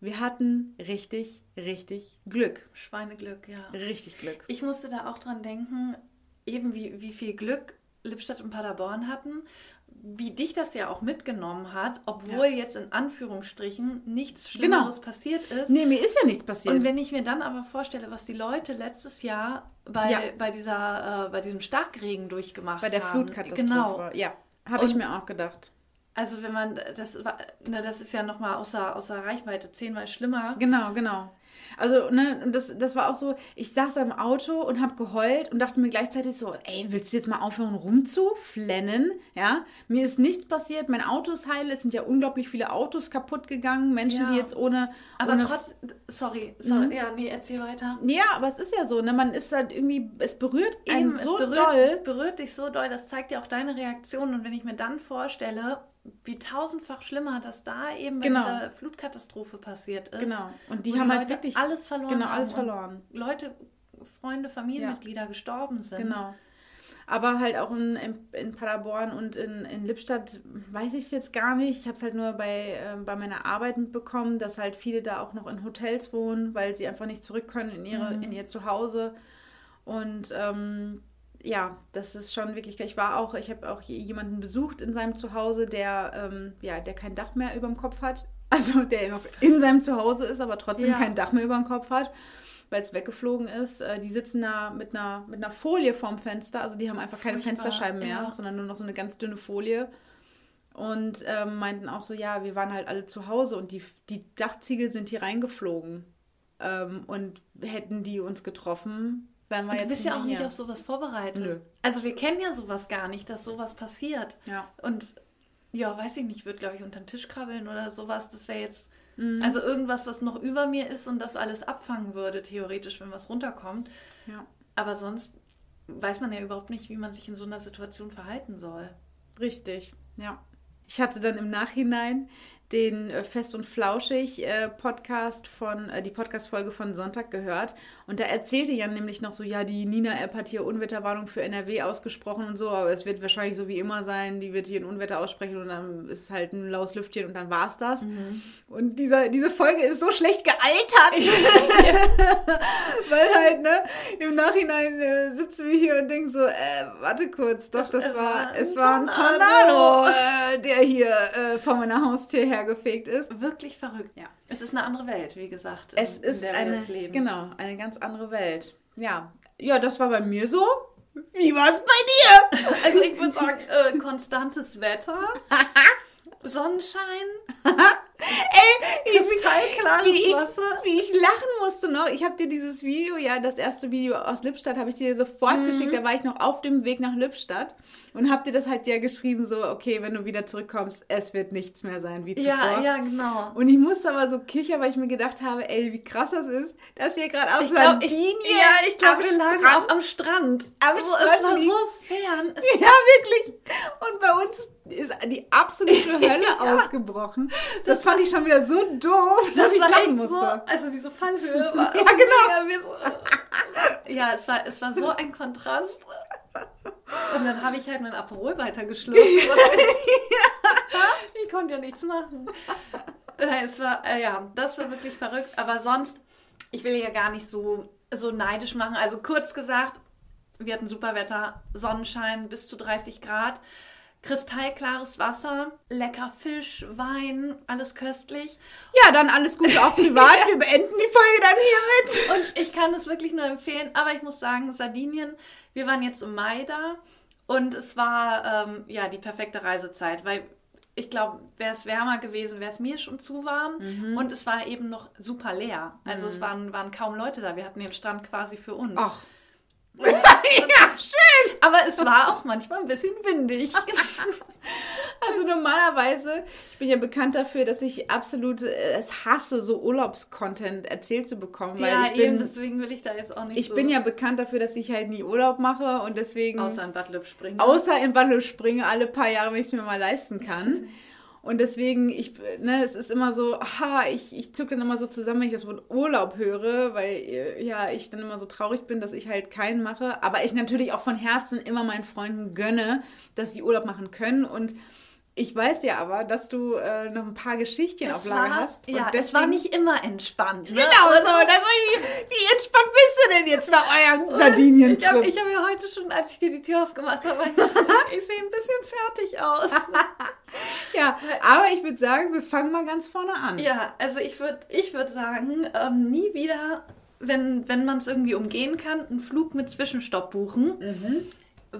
wir hatten richtig, richtig Glück. Schweineglück, ja. Richtig Glück. Ich musste da auch dran denken, eben wie, wie viel Glück Lippstadt und Paderborn hatten, wie dich das ja auch mitgenommen hat, obwohl jetzt in Anführungsstrichen nichts Schlimmeres passiert ist. Nee, mir ist ja nichts passiert. Und wenn ich mir dann aber vorstelle, was die Leute letztes Jahr bei, Ja. bei, dieser, äh, bei diesem Starkregen durchgemacht Bei der haben. Flutkatastrophe. Genau. Ja, habe ich mir auch gedacht. Also wenn man, das, war- ne, das ist ja nochmal außer, außer Reichweite zehnmal schlimmer. Genau, genau. Also, ne, das, das war auch so, ich saß im Auto und habe geheult und dachte mir gleichzeitig so, ey, willst du jetzt mal aufhören rumzuflennen? Ja, mir ist nichts passiert, mein Auto ist heil, es sind ja unglaublich viele Autos kaputt gegangen, Menschen, Ja. die jetzt ohne... Aber ohne trotz, sorry, sorry Mhm. ja, nee, erzähl weiter. Ja, aber es ist ja so, ne, man ist halt irgendwie, es berührt einen Eben, so es berührt, doll. berührt dich so doll, das zeigt ja auch deine Reaktion. Und wenn ich mir dann vorstelle, wie tausendfach schlimmer das da eben bei Genau. dieser Flutkatastrophe passiert ist. Genau. Und die haben halt Leute wirklich alles verloren Genau, alles verloren. Leute, Freunde, Familienmitglieder gestorben sind. Genau. Aber halt auch in, in, in Paderborn und in, in Lippstadt weiß ich es jetzt gar nicht. Ich habe es halt nur bei, ähm, bei meiner Arbeit mitbekommen, dass halt viele da auch noch in Hotels wohnen, weil sie einfach nicht zurück können in, ihre, Mhm. in ihr Zuhause. Und ähm, ja, das ist schon wirklich. Ich war auch, ich habe auch jemanden besucht in seinem Zuhause, der, ähm, ja, der kein Dach mehr über dem Kopf hat. Also der noch in seinem Zuhause ist, aber trotzdem Ja. kein Dach mehr über dem Kopf hat weil es weggeflogen ist. Äh, Die sitzen da mit einer, mit einer Folie vorm Fenster. Also die haben einfach keine Furchtbar, Fensterscheiben mehr, ja. sondern nur noch so eine ganz dünne Folie. Und ähm, meinten auch so, ja, wir waren halt alle zu Hause und die, die Dachziegel sind hier reingeflogen. Ähm, und hätten die uns getroffen, wären wir Und du jetzt bist ja auch nicht hier. auf sowas vorbereitet. Nö. Also wir kennen ja sowas gar nicht, dass sowas passiert. Ja. Und ja, weiß ich nicht, ich würde, glaube ich, unter den Tisch krabbeln oder sowas. Das wäre jetzt, Mhm. also irgendwas, was noch über mir ist und das alles abfangen würde, theoretisch, wenn was runterkommt. ja, Aber sonst weiß man ja überhaupt nicht, wie man sich in so einer Situation verhalten soll. richtig, ja. Ich hatte dann im Nachhinein den äh, Fest und Flauschig äh, Podcast von, äh, die Podcast-Folge von Sonntag gehört. Und da erzählte Jan nämlich noch so, ja, die Nina-App hat hier Unwetterwarnung für NRW ausgesprochen und so, aber es wird wahrscheinlich so wie immer sein, die wird hier ein Unwetter aussprechen und dann ist halt ein laues Lüftchen und dann war's das. Und dieser, diese Folge ist so schlecht gealtert. Weil halt, ne, im Nachhinein äh, sitzen wir hier und denken so, äh, warte kurz, doch, das Es war, war es war ein Tornado. Äh, der hier äh, vor meiner Haustür hergefegt ist. Wirklich verrückt. Ja. Es ist eine andere Welt, wie gesagt, in, Es in ist wir eine, genau, eine ganz andere Welt. Ja, ja, das war bei mir so. Wie war es bei dir? Also ich würde sagen, äh, konstantes Wetter, Sonnenschein, Ey, ich, kristallklares wie ich, Wasser. wie ich lachen musste noch. Ich habe dir dieses Video, ja, das erste Video aus Lippstadt, habe ich dir sofort Mhm. geschickt. Da war ich noch auf dem Weg nach Lippstadt und habe dir das halt ja geschrieben, so, okay, wenn du wieder zurückkommst, es wird nichts mehr sein wie zuvor. Ja, ja, genau. Und ich musste aber so kichern, weil ich mir gedacht habe, ey, wie krass das ist, dass ihr gerade auf Sardinien ja, ich glaube, wir lagen auch am Strand. Am also, Strand es war so fern. Es, Ja, wirklich. Und bei uns ist die absolute Hölle ausgebrochen. Das fand ich schon wieder so doof, dass ich lachen musste. So, also diese Fallhöhe war. Ja, genau. Ja, so, ja es, war, es war so ein Kontrast. Und dann habe ich halt mein Aperol weitergeschluckt. ich konnte ja nichts machen. Nein, Es war, äh, ja, das war wirklich verrückt. Aber sonst, ich will ja gar nicht so, so neidisch machen. Also kurz gesagt, wir hatten super Wetter, Sonnenschein bis zu 30 Grad, kristallklares Wasser, lecker Fisch, Wein, alles köstlich. Ja, dann alles Gute auch privat. Wir beenden die Folge dann hiermit. Und ich kann es wirklich nur empfehlen, aber ich muss sagen, Sardinien, wir waren jetzt im Mai da und es war ähm, ja die perfekte Reisezeit, weil ich glaube, wäre es wärmer gewesen, wäre es mir schon zu warm Mhm. und es war eben noch super leer. Also es waren, waren kaum Leute da, wir hatten den Strand quasi für uns. Ach. ja, schön. Aber es war auch manchmal ein bisschen windig. Also normalerweise, ich bin ja bekannt dafür, dass ich absolut äh, es hasse, so Urlaubscontent erzählt zu bekommen, weil ja, ich bin, eben, deswegen will ich da jetzt auch nicht ich so, bin ja bekannt dafür, dass ich halt nie Urlaub mache und deswegen außer in Bad Lipp springen. außer in Ballo springe alle paar Jahre, wenn ich es mir mal leisten kann. Und deswegen, ich, ne, es ist immer so, aha, ich, ich zucke dann immer so zusammen, wenn ich das Wort Urlaub höre, weil äh, ja, ich dann immer so traurig bin, dass ich halt keinen mache. Aber ich natürlich auch von Herzen immer meinen Freunden gönne, dass sie Urlaub machen können. Und Ich weiß ja aber, dass du äh, noch ein paar Geschichtchen auf Es Lager war, hast. und ja, es deswegen- war nicht immer entspannt. Ne? Genau Und- so. Das war die, wie entspannt bist du denn jetzt nach eurem Ich habe ich hab ja heute schon, als ich dir die Tür aufgemacht habe, ich, ich sehe ein bisschen fertig aus. Ja, aber ich würde sagen, wir fangen mal ganz vorne an. Ja, also ich würde ich würd sagen, ähm, nie wieder, wenn, wenn man es irgendwie umgehen kann, einen Flug mit Zwischenstopp buchen. Mhm.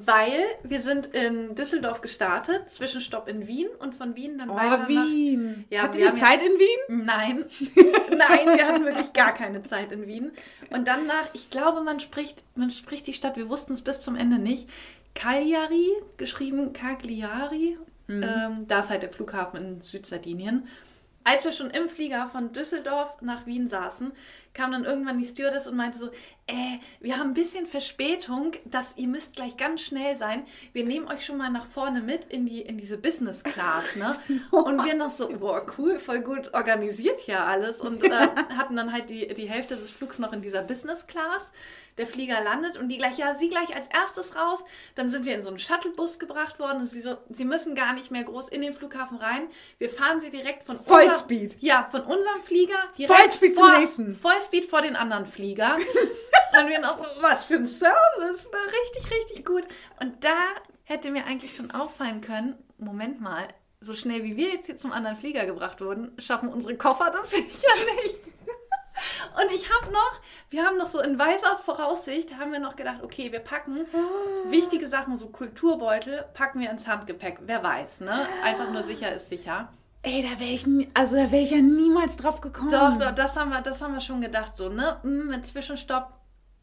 Weil wir sind in Düsseldorf gestartet, Zwischenstopp in Wien und von Wien dann Oh, weiter nach... Wien. Ja, Hattet ihr haben ja- Zeit in Wien? Nein, nein, wir hatten wirklich gar keine Zeit in Wien. Und dann nach, ich glaube, man spricht, man spricht die Stadt, wir wussten es bis zum Ende nicht, Cagliari, geschrieben Cagliari. Ähm, da ist halt der Flughafen in Südsardinien. Als wir schon im Flieger von Düsseldorf nach Wien saßen, kam dann irgendwann die Stewardess und meinte so, äh, wir haben ein bisschen Verspätung, dass ihr müsst gleich ganz schnell sein. Wir nehmen euch schon mal nach vorne mit in die in diese Business Class, ne? Und wir noch so, boah, cool, voll gut organisiert hier alles und äh, hatten dann halt die die Hälfte des Flugs noch in dieser Business Class. Der Flieger landet und die gleich, ja, sie gleich als erstes raus. Dann sind wir in so einen Shuttlebus gebracht worden und sie so, sie müssen gar nicht mehr groß in den Flughafen rein. Wir fahren sie direkt von unserem- Vollspeed. ja, von unserem Flieger direkt Vollspeed zum vor, nächsten. Vollspeed vor den anderen Flieger. und wir noch so, was für ein Service, ne? richtig, richtig gut. Und da hätte mir eigentlich schon auffallen können, Moment mal, so schnell wie wir jetzt hier zum anderen Flieger gebracht wurden, schaffen unsere Koffer das sicher nicht. Und ich habe noch, wir haben noch so in weiser Voraussicht, haben wir noch gedacht, okay, wir packen wichtige Sachen, so Kulturbeutel, packen wir ins Handgepäck. Wer weiß, ne? Einfach nur sicher ist sicher. Ey, da wäre ich, also da wäre ich ja niemals drauf gekommen. Doch, doch, das haben wir, das haben wir schon gedacht, so, ne? Hm, Mit Zwischenstopp,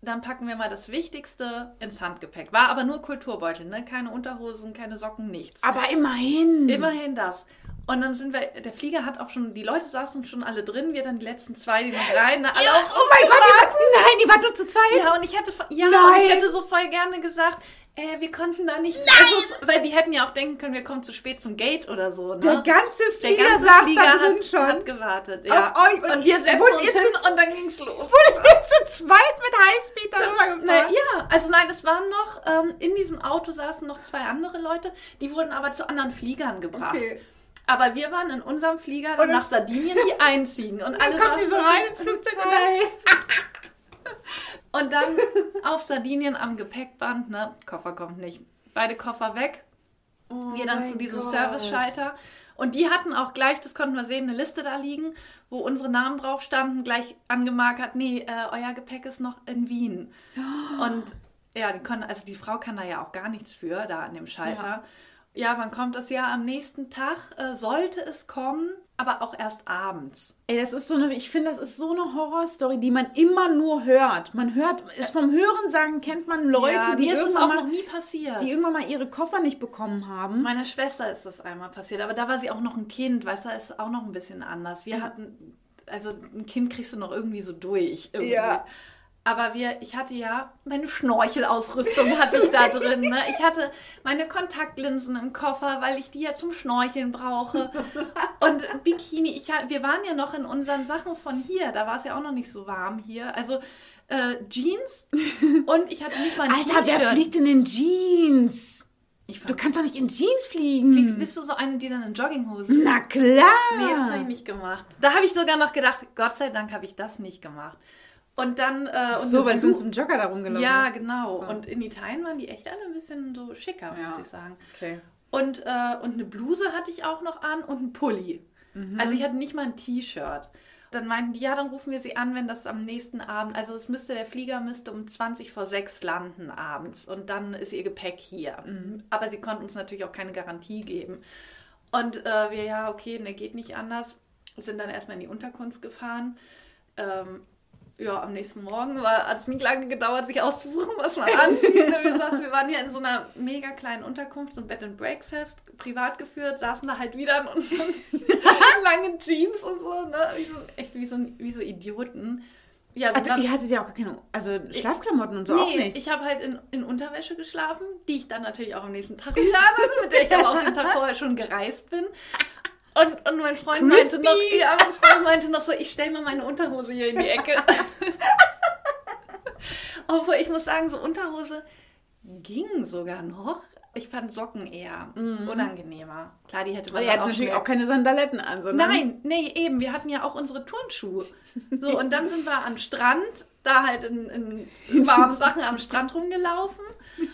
dann packen wir mal das Wichtigste ins Handgepäck. War aber nur Kulturbeutel, ne? Keine Unterhosen, keine Socken, nichts. Aber immerhin. Immerhin das. Und dann sind wir, der Flieger hat auch schon, die Leute saßen schon alle drin, wir dann die letzten zwei, die noch rein, ne? Alle Ja, auch oh mein Gott, die waren, nein, die waren nur zu zweit. Ja, und ich hätte, ja, Nein. ich hätte so voll gerne gesagt, äh, wir konnten da nicht, also, weil die hätten ja auch denken können, wir kommen zu spät zum Gate oder so, ne? Der ganze Der Flieger ganze saß Flieger da drin hat, schon. hat gewartet. Ja. Auf euch und und wir wurdet uns hin zu- und dann ging's los. Wurde ihr zu zweit mit Highspeed darüber Na, gefahren? ja, also nein, es waren noch, ähm, in diesem Auto saßen noch zwei andere Leute, die wurden aber zu anderen Fliegern gebracht. Okay. Aber wir waren in unserem Flieger Und nach Sardinien, die einziehen. Und alle kommt sie so rein ins Flugzeug und Hi. Und dann auf Sardinien am Gepäckband, ne, Koffer kommt nicht. Beide Koffer weg. Oh wir dann zu diesem Gott. Service-Schalter. Und die hatten auch gleich, das konnten wir sehen, eine Liste da liegen, wo unsere Namen drauf standen, gleich angemarkert, nee, äh, euer Gepäck ist noch in Wien. Und ja, die konnten, also die Frau kann da ja auch gar nichts für, da an dem Schalter. Ja, wann kommt das ja? Am nächsten Tag äh, sollte es kommen, aber auch erst abends. Ey, das ist so eine, ich finde, das ist so eine Horrorstory, die man immer nur hört. Man hört, ist vom Hören sagen, kennt man Leute, ja, die, irgendwann mal, nie passiert. die irgendwann mal ihre Koffer nicht bekommen haben. Meiner Schwester ist das einmal passiert, aber da war sie auch noch ein Kind, weißt du, da ist auch noch ein bisschen anders. Wir hatten, also ein Kind kriegst du noch irgendwie so durch. Irgendwie. Ja. Aber wir, ich hatte ja, meine Schnorchelausrüstung hatte ich da drin. Ne? Ich hatte meine Kontaktlinsen im Koffer, weil ich die ja zum Schnorcheln brauche. Und Bikini, ich, wir waren ja noch in unseren Sachen von hier, da war es ja auch noch nicht so warm hier. Also äh, Jeans und ich hatte nicht mal ein Alter, wer fliegt denn in Jeans? Du kannst doch nicht in Jeans fliegen. bist du so eine, die dann in Jogginghose Na klar. Nee, das habe ich nicht gemacht. Da habe ich sogar noch gedacht, Gott sei Dank habe ich das nicht gemacht. Und dann. Äh, und so, weil Blu- sonst im Jogger da rumgelaufen Ja, genau. So. Und in Italien waren die echt alle ein bisschen so schicker, muss Ja. ich sagen. Okay. Und, äh, und eine Bluse hatte ich auch noch an und einen Pulli. Mhm. Also ich hatte nicht mal ein T-Shirt. Dann meinten die, ja, dann rufen wir sie an, wenn das am nächsten Abend, also es müsste, der Flieger müsste um 20 vor 6 landen abends und dann ist ihr Gepäck hier. Mhm. Aber sie konnten uns natürlich auch keine Garantie geben. Und äh, wir, ja, okay, ne, geht nicht anders, sind dann erstmal in die Unterkunft gefahren. Ähm, ja, am nächsten Morgen war, hat es nicht lange gedauert, sich auszusuchen, was man anzieht. wir, saßen, wir waren hier in so einer mega kleinen Unterkunft, so ein Bed and Breakfast, privat geführt, saßen da halt wieder in unseren langen Jeans und so, ne? Wie so, echt wie so, wie so Idioten. Ja, sind Also, ihr hattet ja auch keine, also Schlafklamotten und so auch nee, nicht. ich habe halt in, in Unterwäsche geschlafen, die ich dann natürlich auch am nächsten Tag wieder hatte, mit der ich aber auch den Tag vorher schon gereist bin. Und, und mein Freund meinte Crispy. noch, ja, mein Freund meinte noch so, ich stelle mal meine Unterhose hier in die Ecke. Obwohl ich muss sagen, so Unterhose ging sogar noch. Ich fand Socken eher unangenehmer. Klar, die hätte man Aber ihr hattet natürlich auch keine Sandaletten an, sondern. Nein, nee, eben. Wir hatten ja auch unsere Turnschuhe. So, und dann sind wir am Strand, da halt in, in warmen Sachen am Strand rumgelaufen.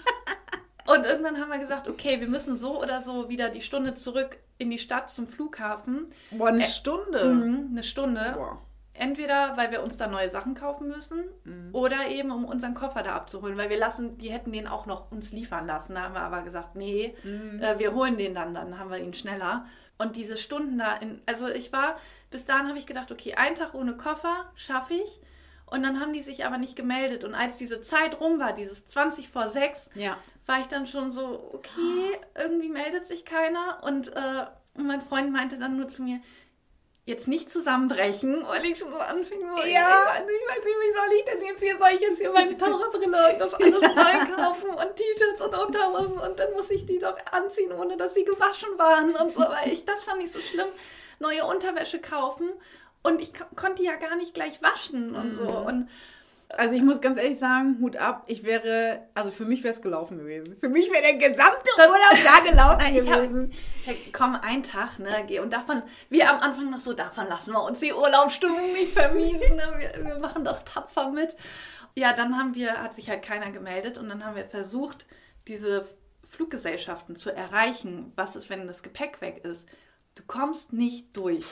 Und irgendwann haben wir gesagt, okay, wir müssen so oder so wieder die Stunde zurück in die Stadt zum Flughafen. Boah, eine Stunde. Mhm, eine Stunde. Boah. Entweder, weil wir uns da neue Sachen kaufen müssen Mhm. oder eben, um unseren Koffer da abzuholen, weil wir lassen, die hätten den auch noch uns liefern lassen. Da haben wir aber gesagt, nee, Mhm. äh, wir holen den dann, dann haben wir ihn schneller. Und diese Stunden da, in, also ich war, bis dahin habe ich gedacht, okay, ein Tag ohne Koffer schaffe ich. Und dann haben die sich aber nicht gemeldet. Und als diese Zeit rum war, dieses 20 vor 6, Ja. war ich dann schon so, okay, irgendwie meldet sich keiner. Und äh, mein Freund meinte dann nur zu mir, jetzt nicht zusammenbrechen, weil ich schon so anfing, so, ich, Ja. weiß nicht, ich weiß nicht, wie soll ich denn jetzt hier, soll ich jetzt hier meine Taucherbrille und das alles neu kaufen und T-Shirts und Unterhosen und dann muss ich die doch anziehen, ohne dass sie gewaschen waren und so, weil ich, das fand ich so schlimm, neue Unterwäsche kaufen und ich ko- konnte die ja gar nicht gleich waschen und so und Also ich muss ganz ehrlich sagen, Hut ab, ich wäre, also für mich wäre es gelaufen gewesen. Für mich wäre der gesamte Urlaub da gelaufen Nein, ich hab, gewesen. ja, komm, ein Tag, ne, geh. Und davon, wir am Anfang noch so, davon lassen wir uns die Urlaubsstimmung nicht vermiesen, ne? wir, wir machen das tapfer mit. Ja, dann haben wir, hat sich halt keiner gemeldet und dann haben wir versucht, diese Fluggesellschaften zu erreichen. Was ist, wenn das Gepäck weg ist? Du kommst nicht durch.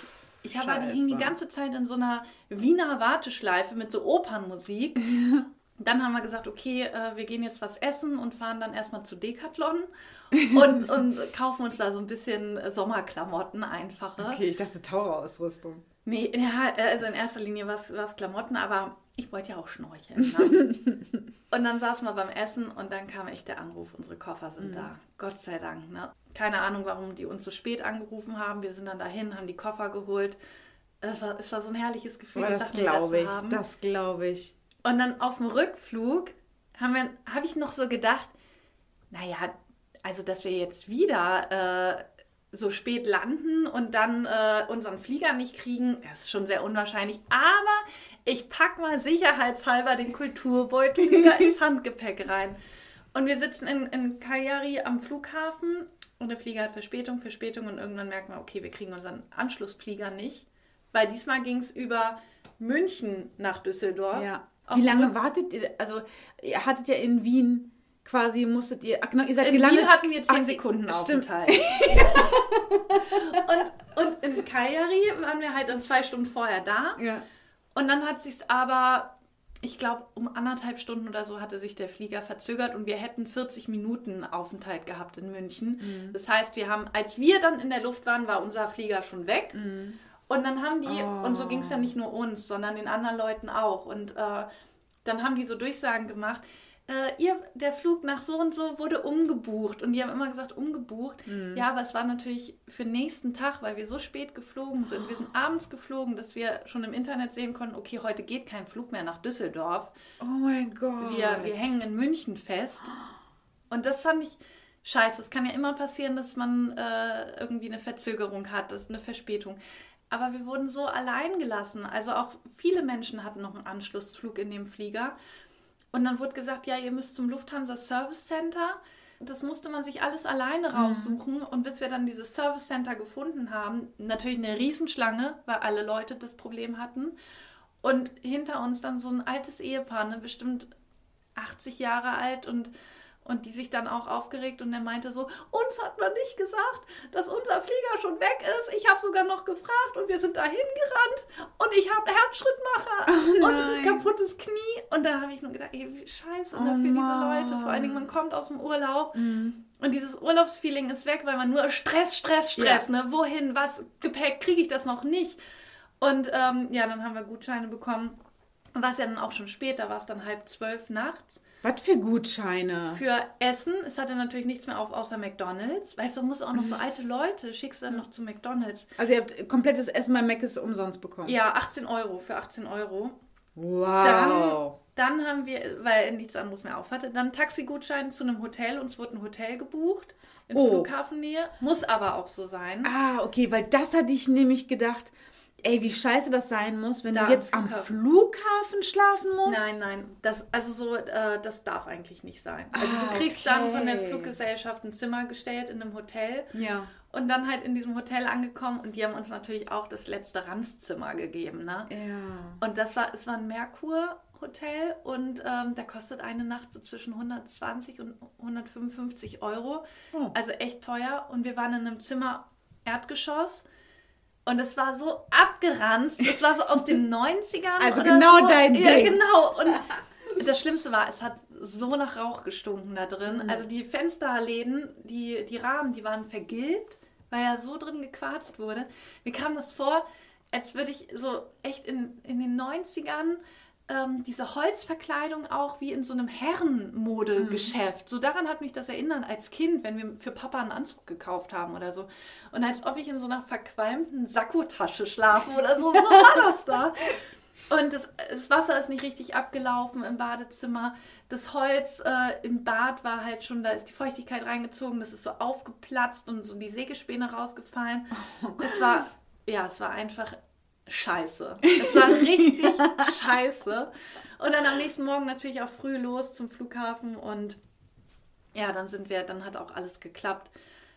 Ich habe die hingen die Scheiße. ganze Zeit in so einer Wiener Warteschleife mit so Opernmusik. Dann haben wir gesagt, okay, äh, wir gehen jetzt was essen und fahren dann erstmal zu Decathlon und, und kaufen uns da so ein bisschen Sommerklamotten, einfache. Okay, ich dachte Taucherausrüstung. Nee, ja, also in erster Linie war es Klamotten, aber ich wollte ja auch schnorcheln. Ne? und dann saßen wir beim Essen und dann kam echt der Anruf, unsere Koffer sind da. Gott sei Dank. Ne? Keine Ahnung, warum die uns so spät angerufen haben. Wir sind dann dahin, haben die Koffer geholt. Es war, es war so ein herrliches Gefühl, Aber das glaube zu ich, haben. das glaube ich. Und dann auf dem Rückflug habe ich noch so gedacht, naja, also dass wir jetzt wieder äh, so spät landen und dann äh, unseren Flieger nicht kriegen, das ist schon sehr unwahrscheinlich. Aber ich pack mal sicherheitshalber den Kulturbeutel wieder ins Handgepäck rein. Und wir sitzen in, in Cagliari am Flughafen und der Flieger hat Verspätung, Verspätung und irgendwann merken wir, okay, wir kriegen unseren Anschlussflieger nicht. Weil diesmal ging es über München nach Düsseldorf. Ja. Wie lange wartet ihr? Also, ihr hattet ja in Wien quasi, musstet ihr. Ach, genau, ihr seid In gelandet. Wien hatten wir 10 Ach, Sekunden stimmt. Aufenthalt. und, und in Cagliari waren wir halt dann zwei Stunden vorher da. Ja. Und dann hat sich aber, ich glaube, um anderthalb Stunden oder so hatte sich der Flieger verzögert und wir hätten 40 Minuten Aufenthalt gehabt in München. Mhm. Das heißt, wir haben, als wir dann in der Luft waren, war unser Flieger schon weg. Und dann haben die, Oh. und so ging es ja nicht nur uns, sondern den anderen Leuten auch. Und äh, dann haben die so Durchsagen gemacht. Äh, ihr, der Flug nach so und so wurde umgebucht. Und die haben immer gesagt, umgebucht. Ja, aber es war natürlich für den nächsten Tag, weil wir so spät geflogen sind. Wir sind abends geflogen, dass wir schon im Internet sehen konnten, okay, heute geht kein Flug mehr nach Düsseldorf. Oh mein Gott. Wir, wir hängen in München fest. Und das fand ich scheiße. Es kann ja immer passieren, dass man äh, irgendwie eine Verzögerung hat, das ist eine Verspätung. Aber wir wurden so allein gelassen. Also auch viele Menschen hatten noch einen Anschlussflug in dem Flieger. Und dann wurde gesagt, ja, ihr müsst zum Lufthansa Service Center. Das musste man sich alles alleine raussuchen. Und bis wir dann dieses Service Center gefunden haben, natürlich eine Riesenschlange, weil alle Leute das Problem hatten. Und hinter uns dann so ein altes Ehepaar, ne, bestimmt 80 Jahre alt und, und die sich dann auch aufgeregt und er meinte so, uns hat man nicht gesagt, dass unser Flieger schon weg ist. Ich habe sogar noch gefragt und wir sind dahin gerannt und ich habe Herzschrittmacher und nein. ein kaputtes Knie. Und da habe ich nur gedacht, ey, wie scheiße ne, Oh für diese Mann. Leute. Vor allen Dingen, man kommt aus dem Urlaub und dieses Urlaubsfeeling ist weg, weil man nur Stress, Stress, Stress, ne? Wohin, was, Gepäck, kriege ich das noch nicht? Und ähm, ja, dann haben wir Gutscheine bekommen. War es ja dann auch schon später, war es dann halb zwölf nachts. Was für Gutscheine. Für Essen, es hatte natürlich nichts mehr auf, außer McDonalds. Weißt du, musst auch noch so alte Leute, schickst dann noch zu McDonalds. Also ihr habt komplettes Essen bei Mc's umsonst bekommen. Ja, 18 Euro für 18 Euro. Wow. Dann haben wir, weil nichts anderes mehr auf hatte, dann Taxigutschein zu einem Hotel. Uns wurde ein Hotel gebucht in Oh. Flughafennähe. Muss aber auch so sein. Ah, okay, weil das hatte ich nämlich gedacht. Ey, wie scheiße das sein muss, wenn Da du jetzt am Flughafen. Flughafen schlafen musst. Nein, nein, das, also so, äh, das darf eigentlich nicht sein. Also Ah, du kriegst dann von der okay. Fluggesellschaft ein Zimmer gestellt in einem Hotel Ja. und dann halt in diesem Hotel angekommen und die haben uns natürlich auch das letzte Ranzzimmer gegeben, ne? Ja. Und das war, es war ein Merkur-Hotel und ähm, da kostet eine Nacht so zwischen 120 und 155 Euro. Oh. Also echt teuer. Und wir waren in einem Zimmer Erdgeschoss. Und es war so abgeranzt. Es war so aus den 90ern. Also genau so. dein Ja, Ding. genau. Und das Schlimmste war, es hat so nach Rauch gestunken da drin. Mhm. Also die Fensterläden, die, die Rahmen, die waren vergilbt, weil ja so drin gequarzt wurde. Mir kam das vor, als würde ich so echt in, in den 90ern ähm, diese Holzverkleidung auch wie in so einem Herrenmodegeschäft. So daran hat mich das erinnert als Kind, wenn wir für Papa einen Anzug gekauft haben oder so. Und als ob ich in so einer verqualmten Sakkotasche schlafe oder so. So war das da. Und das, das Wasser ist nicht richtig abgelaufen im Badezimmer. Das Holz äh, im Bad war halt schon, da ist die Feuchtigkeit reingezogen, das ist so aufgeplatzt und so die Sägespäne rausgefallen. Es war, ja, es war einfach scheiße. Es war richtig scheiße. Und dann am nächsten Morgen natürlich auch früh los zum Flughafen und ja, dann sind wir, dann hat auch alles geklappt.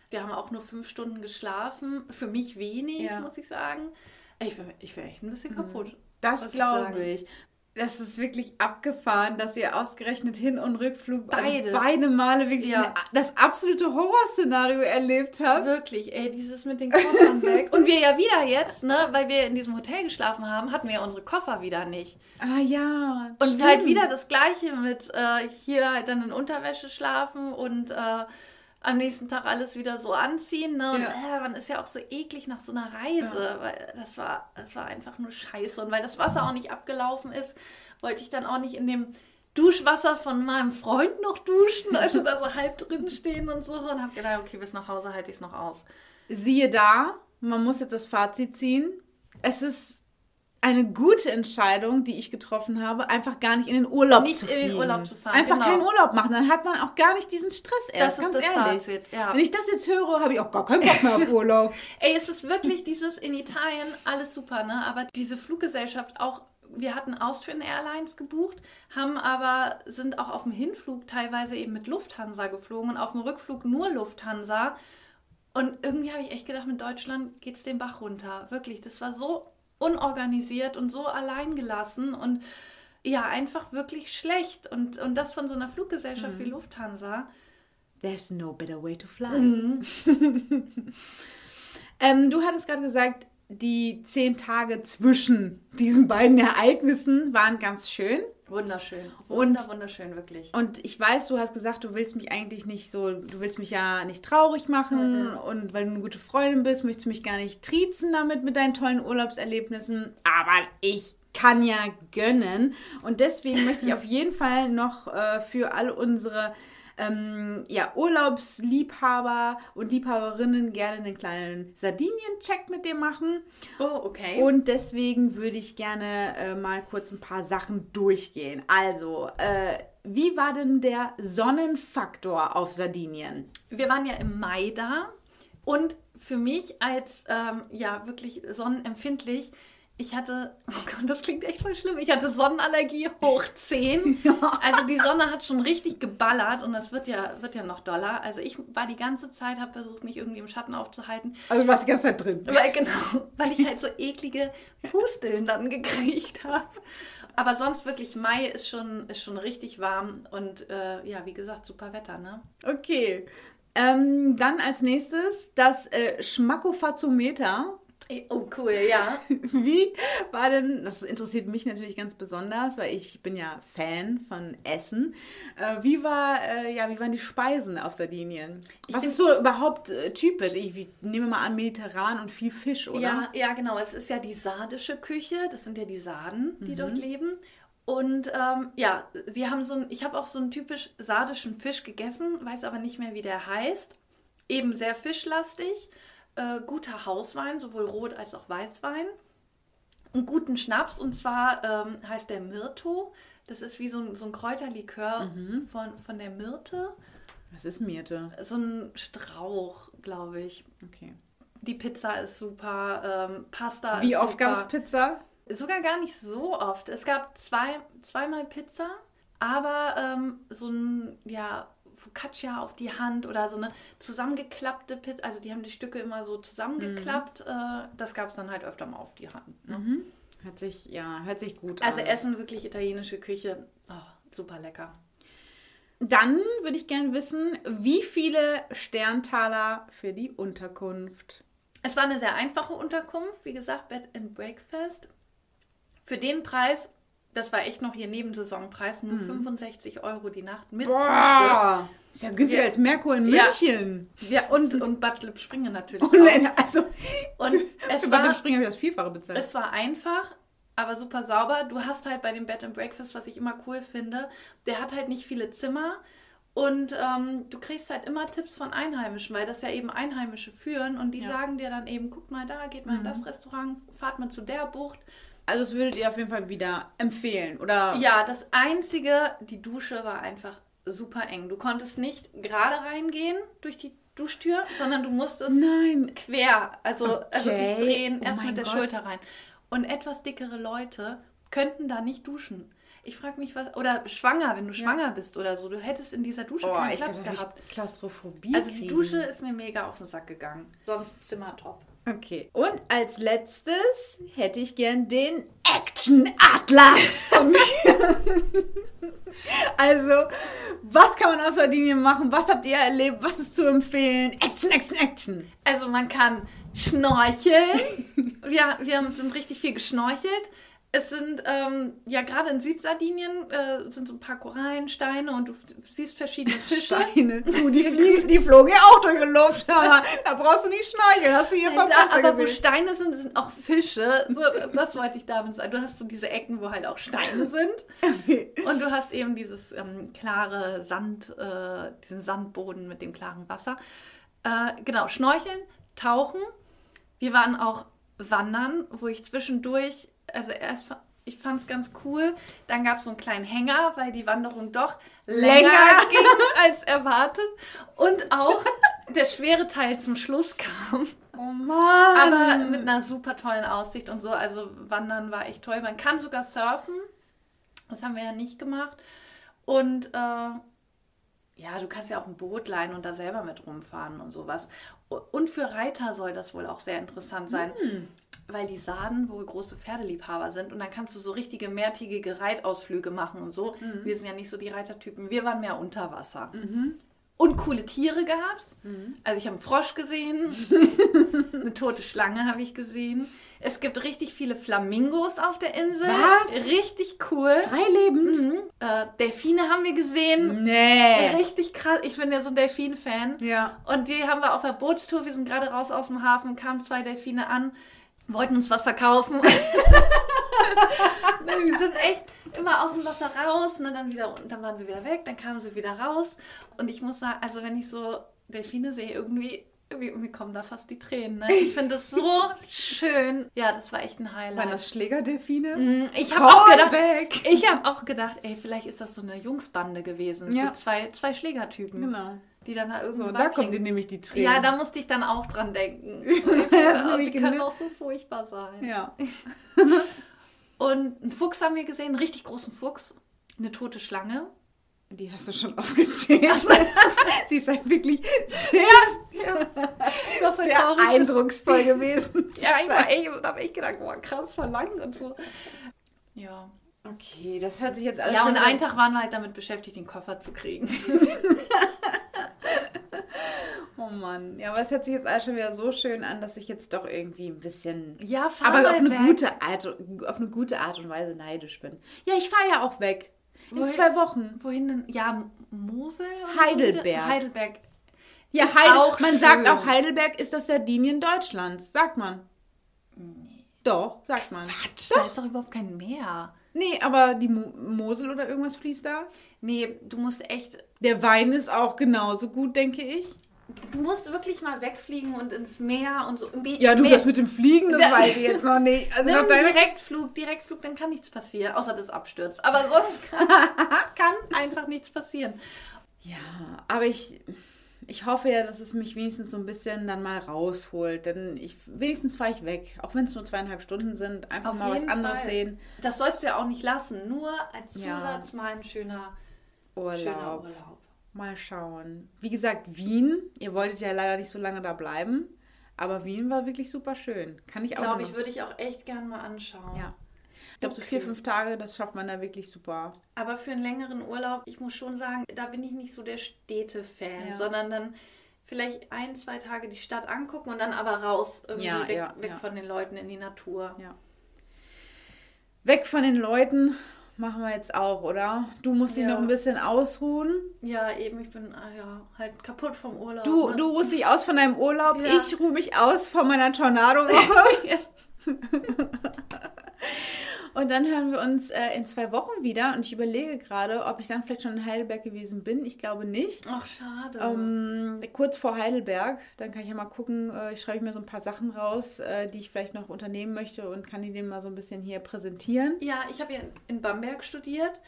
Wir haben auch nur fünf Stunden geschlafen. Für mich wenig, Ja. muss ich sagen. Ich bin, ich bin echt ein bisschen kaputt. Das glaube ich. Das ist wirklich abgefahren, dass ihr ausgerechnet Hin- und Rückflug Beide. Also beide Male wirklich Ja. das absolute Horrorszenario erlebt habt. Wirklich, ey, dieses mit den Koffern weg. Und wir ja wieder jetzt, ne, weil wir in diesem Hotel geschlafen haben, hatten wir ja unsere Koffer wieder nicht. Ah ja. Und stimmt. halt wieder das Gleiche mit äh, hier halt dann in Unterwäsche schlafen und äh, am nächsten Tag alles wieder so anziehen. Ne? Und Ja. äh, man ist ja auch so eklig nach so einer Reise, weil das war, das war einfach nur scheiße. Und weil das Wasser auch nicht abgelaufen ist, wollte ich dann auch nicht in dem Duschwasser von meinem Freund noch duschen, also da so halb drin stehen und so. Und hab gedacht, okay, bis nach Hause halte ich es noch aus. Siehe da, man muss jetzt das Fazit ziehen. Es ist eine gute Entscheidung, die ich getroffen habe, einfach gar nicht in den Urlaub Nicht zu in den fliegen. Urlaub zu fahren, Einfach genau. keinen Urlaub machen, dann hat man auch gar nicht diesen Stress erst, ist ganz das ehrlich. Fazit, ja. Wenn ich das jetzt höre, habe ich auch gar keinen Bock mehr auf Urlaub. Ey, es ist wirklich dieses in Italien alles super, ne? Aber diese Fluggesellschaft auch, wir hatten Austrian Airlines gebucht, haben aber, sind auch auf dem Hinflug teilweise eben mit Lufthansa geflogen und auf dem Rückflug nur Lufthansa. Und irgendwie habe ich echt gedacht, mit Deutschland geht es den Bach runter. Wirklich, das war so unorganisiert und so alleingelassen und ja, einfach wirklich schlecht. Und, und das von so einer Fluggesellschaft wie Lufthansa. There's no better way to fly. Mhm. ähm, du hattest gerade gesagt, die zehn Tage zwischen diesen beiden Ereignissen waren ganz schön. Wunderschön. Und- Wunder, wunderschön, wirklich. Und ich weiß, du hast gesagt, du willst mich eigentlich nicht so, du willst mich ja nicht traurig machen und weil du eine gute Freundin bist, möchtest du mich gar nicht triezen damit mit deinen tollen Urlaubserlebnissen. Aber ich kann ja gönnen. Und deswegen möchte ich auf jeden Fall noch äh, für alle unsere ähm, ja, Urlaubsliebhaber und Liebhaberinnen gerne einen kleinen Sardinien-Check mit dir machen. Oh, okay. Und deswegen würde ich gerne äh, mal kurz ein paar Sachen durchgehen. Also, äh, wie war denn der Sonnenfaktor auf Sardinien? Wir waren ja im Mai da und für mich als ähm, ja wirklich sonnenempfindlich, ich hatte, oh Gott, das klingt echt voll schlimm, ich hatte Sonnenallergie hoch 10. Also die Sonne hat schon richtig geballert und das wird ja, wird ja noch doller. Also ich war die ganze Zeit, habe versucht, mich irgendwie im Schatten aufzuhalten, Also, du warst die ganze Zeit drin. weil, genau, weil ich halt so eklige Pusteln dann gekriegt habe. Aber sonst wirklich, Mai ist schon, ist schon richtig warm und äh, ja, wie gesagt, super Wetter, ne? Okay. Ähm, dann als nächstes das äh, Schmackofatzometer. Oh, cool, ja. Wie war denn, das interessiert mich natürlich ganz besonders, weil ich bin ja Fan von Essen. Äh, wie war, äh, ja, wie waren die Speisen auf Sardinien? Was bin- ist so überhaupt äh, typisch? Ich wie, nehme mal an, mediterran und viel Fisch, oder? Ja, ja, genau. Es ist ja die sardische Küche. Das sind ja die Sarden, die dort leben. Und ähm, ja, sie haben so ein, ich habe auch so einen typisch sardischen Fisch gegessen, weiß aber nicht mehr, wie der heißt. Eben sehr fischlastig, äh, guter Hauswein, sowohl Rot als auch Weißwein. Einen guten Schnaps und zwar ähm, heißt der Myrto. Das ist wie so ein, so ein Kräuterlikör von, von der Myrte. Was ist Mirte? So ein Strauch, glaube ich. Okay. Die Pizza ist super, ähm, Pasta Wie ist oft gab es Pizza? Sogar gar nicht so oft. Es gab zwei, zweimal Pizza, aber ähm, so ein, ja, Focaccia auf die Hand oder so eine zusammengeklappte Pizza. Also die haben die Stücke immer so zusammengeklappt. Äh, das gab es dann halt öfter mal auf die Hand. Ne? Hört sich, ja, hört sich gut Also an. Essen, wirklich italienische Küche. Oh, super lecker. Dann würde ich gerne wissen, wie viele Sterntaler für die Unterkunft? Es war eine sehr einfache Unterkunft. Wie gesagt, Bed and Breakfast. Für den Preis, das war echt noch hier Nebensaisonpreis, nur 65 Euro die Nacht mit Frühstück. Boah, ist ja günstiger Ja. als Merkur in Ja. München. Ja, und, und Bad Lipp Springe natürlich. Und auch. also, Und es für Bad Springer habe ich das Vielfache bezahlt. es war einfach, aber super sauber. Du hast halt bei dem Bed and Breakfast, was ich immer cool finde, der hat halt nicht viele Zimmer. Und ähm, du kriegst halt immer Tipps von Einheimischen, weil das ja eben Einheimische führen und die Ja. sagen dir dann eben, guck mal da, geht mal in das Restaurant, fahrt mal zu der Bucht. Also das würdet ihr auf jeden Fall wieder empfehlen, oder? Ja, das Einzige, die Dusche war einfach super eng. Du konntest nicht gerade reingehen durch die Duschtür, sondern du musstest Nein. quer, also, also Okay. dich drehen, Oh erst mit der Gott. Schulter rein. Und etwas dickere Leute könnten da nicht duschen. Ich frage mich, was. Oder schwanger, wenn du schwanger bist oder so. Du hättest in dieser Dusche Oh, keinen Platz glaube, ich gehabt. Klaustrophobie Also die kriegen. Dusche ist mir mega auf den Sack gegangen. Sonst Zimmer top. Okay. Und als letztes hätte ich gern den Action Atlas von mir. also, was kann man auf Sardinien machen? Was habt ihr erlebt? Was ist zu empfehlen? Action, Action, Action. Also man kann schnorcheln. wir, wir haben- sind richtig viel geschnorchelt. Es sind, ähm, ja gerade in Südsardinien äh, sind so ein paar Korallensteine und du siehst verschiedene Fische. Steine. Du, die, fliegen, die flogen ja auch durch die Luft, aber da brauchst du nicht schnorcheln. Hast du hier vom Da, aber wo gesehen? Steine sind, sind auch Fische. So, das wollte ich damit sagen. Du hast so diese Ecken, wo halt auch Steine sind. Und du hast eben dieses ähm, klare Sand, äh, diesen Sandboden mit dem klaren Wasser. Äh, genau, schnorcheln, tauchen. Wir waren auch wandern, wo ich zwischendurch, also erst, ich fand es ganz cool. Dann gab es so einen kleinen Hänger, weil die Wanderung doch länger, Länger. ging als erwartet. Und auch der schwere Teil zum Schluss kam. Oh Mann. Aber mit einer super tollen Aussicht und so. Also Wandern war echt toll. Man kann sogar surfen. Das haben wir ja nicht gemacht. Und äh, ja, du kannst ja auch ein Boot leihen und da selber mit rumfahren und sowas. Und für Reiter soll das wohl auch sehr interessant sein. Weil die Saden wohl große Pferdeliebhaber sind und dann kannst du so richtige mehrtägige Reitausflüge machen und so. Wir sind ja nicht so die Reitertypen. Wir waren mehr unter Wasser. Und coole Tiere gab's. Also ich habe einen Frosch gesehen, eine tote Schlange habe ich gesehen. Es gibt richtig viele Flamingos auf der Insel. Was? Richtig cool. Freilebend? Mhm. Äh, Delfine haben wir gesehen. Nee. Richtig krass. Ich bin ja so ein Delfin-Fan. Ja. Und die haben wir auf der Bootstour. Wir sind gerade raus aus dem Hafen, kamen zwei Delfine an, wollten uns was verkaufen. Die sind echt immer aus dem Wasser raus, ne, dann wieder, und dann waren sie wieder weg, dann kamen sie wieder raus. Und ich muss sagen, also wenn ich so Delfine sehe, irgendwie, irgendwie, mir kommen da fast die Tränen. Ne? Ich finde das so schön. Ja, das war echt ein Highlight. Waren das Schlägerdelfine? Mm, ich habe auch gedacht, Callback. ich habe auch gedacht, ey, vielleicht ist das so eine Jungsbande gewesen. Ja. So zwei, zwei Schlägertypen, Genau. die dann da So, irgendwo da kommen die nämlich die Tränen. Ja, da musste ich dann auch dran denken. Das das kann genau- auch so furchtbar sein. Ja. Und einen Fuchs haben wir gesehen, einen richtig großen Fuchs, eine tote Schlange. Die hast du schon aufgezählt. Sie scheint wirklich sehr, Ja, war sehr traurig. eindrucksvoll gewesen. Ja, ich war echt, da habe ich gedacht, boah, krass verlangt und so. Ja. Okay, das hört sich jetzt alles Ja, schon und einen Tag waren wir halt damit beschäftigt, den Koffer zu kriegen. Oh Mann. Ja, aber es hört sich jetzt alles schon wieder so schön an, dass ich jetzt doch irgendwie ein bisschen. Ja, fahr Aber auf eine, weg. gute Art, auf eine gute Art und Weise neidisch bin. Ja, ich fahre ja auch weg. In Wohin? zwei Wochen. Wohin denn? Ja, Mosel? Heidelberg. Heidelberg. Ja, Heidel man schön. sagt auch, Heidelberg ist das Sardinien Deutschlands. Sagt man. Doch, sagt man. Quatsch, da ist doch überhaupt kein Meer. Nee, aber die Mo Mosel oder irgendwas fließt da. Nee, du musst echt Der Wein ist auch genauso gut, denke ich. Du musst wirklich mal wegfliegen und ins Meer und so. Ja, du, das mit dem Fliegen, das Ja. weiß ich jetzt noch nicht. Also Nimm nach deiner Direktflug, Direktflug, dann kann nichts passieren, außer das abstürzt. Aber sonst kann, kann einfach nichts passieren. Ja, aber ich, ich hoffe ja, dass es mich wenigstens so ein bisschen dann mal rausholt. Denn ich, wenigstens fahre ich weg. Auch wenn es nur zweieinhalb Stunden sind. Einfach Auf mal was anderes Fall. sehen. Das sollst du ja auch nicht lassen. Nur als Ja. Zusatz mal ein schöner, Urlaub. schöner Urlaub. Mal schauen. Wie gesagt, Wien. Ihr wolltet ja leider nicht so lange da bleiben. Aber Wien war wirklich super schön. Kann ich auch Glaube ich, würde ich auch echt gern mal anschauen. Ja. Ich glaube, so Okay. vier, fünf Tage, das schafft man da wirklich super. Aber für einen längeren Urlaub, ich muss schon sagen, da bin ich nicht so der Städte-Fan, Ja. sondern dann vielleicht ein, zwei Tage die Stadt angucken und dann aber raus, irgendwie Ja, weg, ja, weg von den Leuten in die Natur. Ja. Weg von den Leuten machen wir jetzt auch, oder? Du musst dich Ja. noch ein bisschen ausruhen. Ja, eben, ich bin ah, ja, halt kaputt vom Urlaub. Du, ne? du ruhst dich aus von deinem Urlaub. Ja. Ich ruhe mich aus von meiner Tornado-Woche. Und dann hören wir uns äh, in zwei Wochen wieder. Und ich überlege gerade, ob ich dann vielleicht schon in Heidelberg gewesen bin. Ich glaube nicht. Ach, schade. Ähm, kurz vor Heidelberg, dann kann ich ja mal gucken, äh, ich schreibe mir so ein paar Sachen raus, äh, die ich vielleicht noch unternehmen möchte und kann die dem mal so ein bisschen hier präsentieren. ja, ich habe ja in Bamberg studiert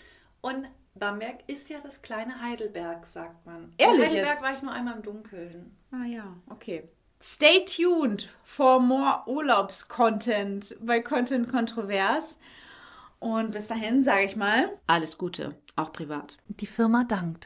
und Bamberg ist ja das kleine Heidelberg, sagt man. Ehrlich in Heidelberg jetzt? war ich nur einmal im Dunkeln. Ah ja, okay. Stay tuned for more Urlaubscontent bei Content Kontrovers. Und bis dahin sage ich mal, alles Gute, auch privat. Die Firma dankt.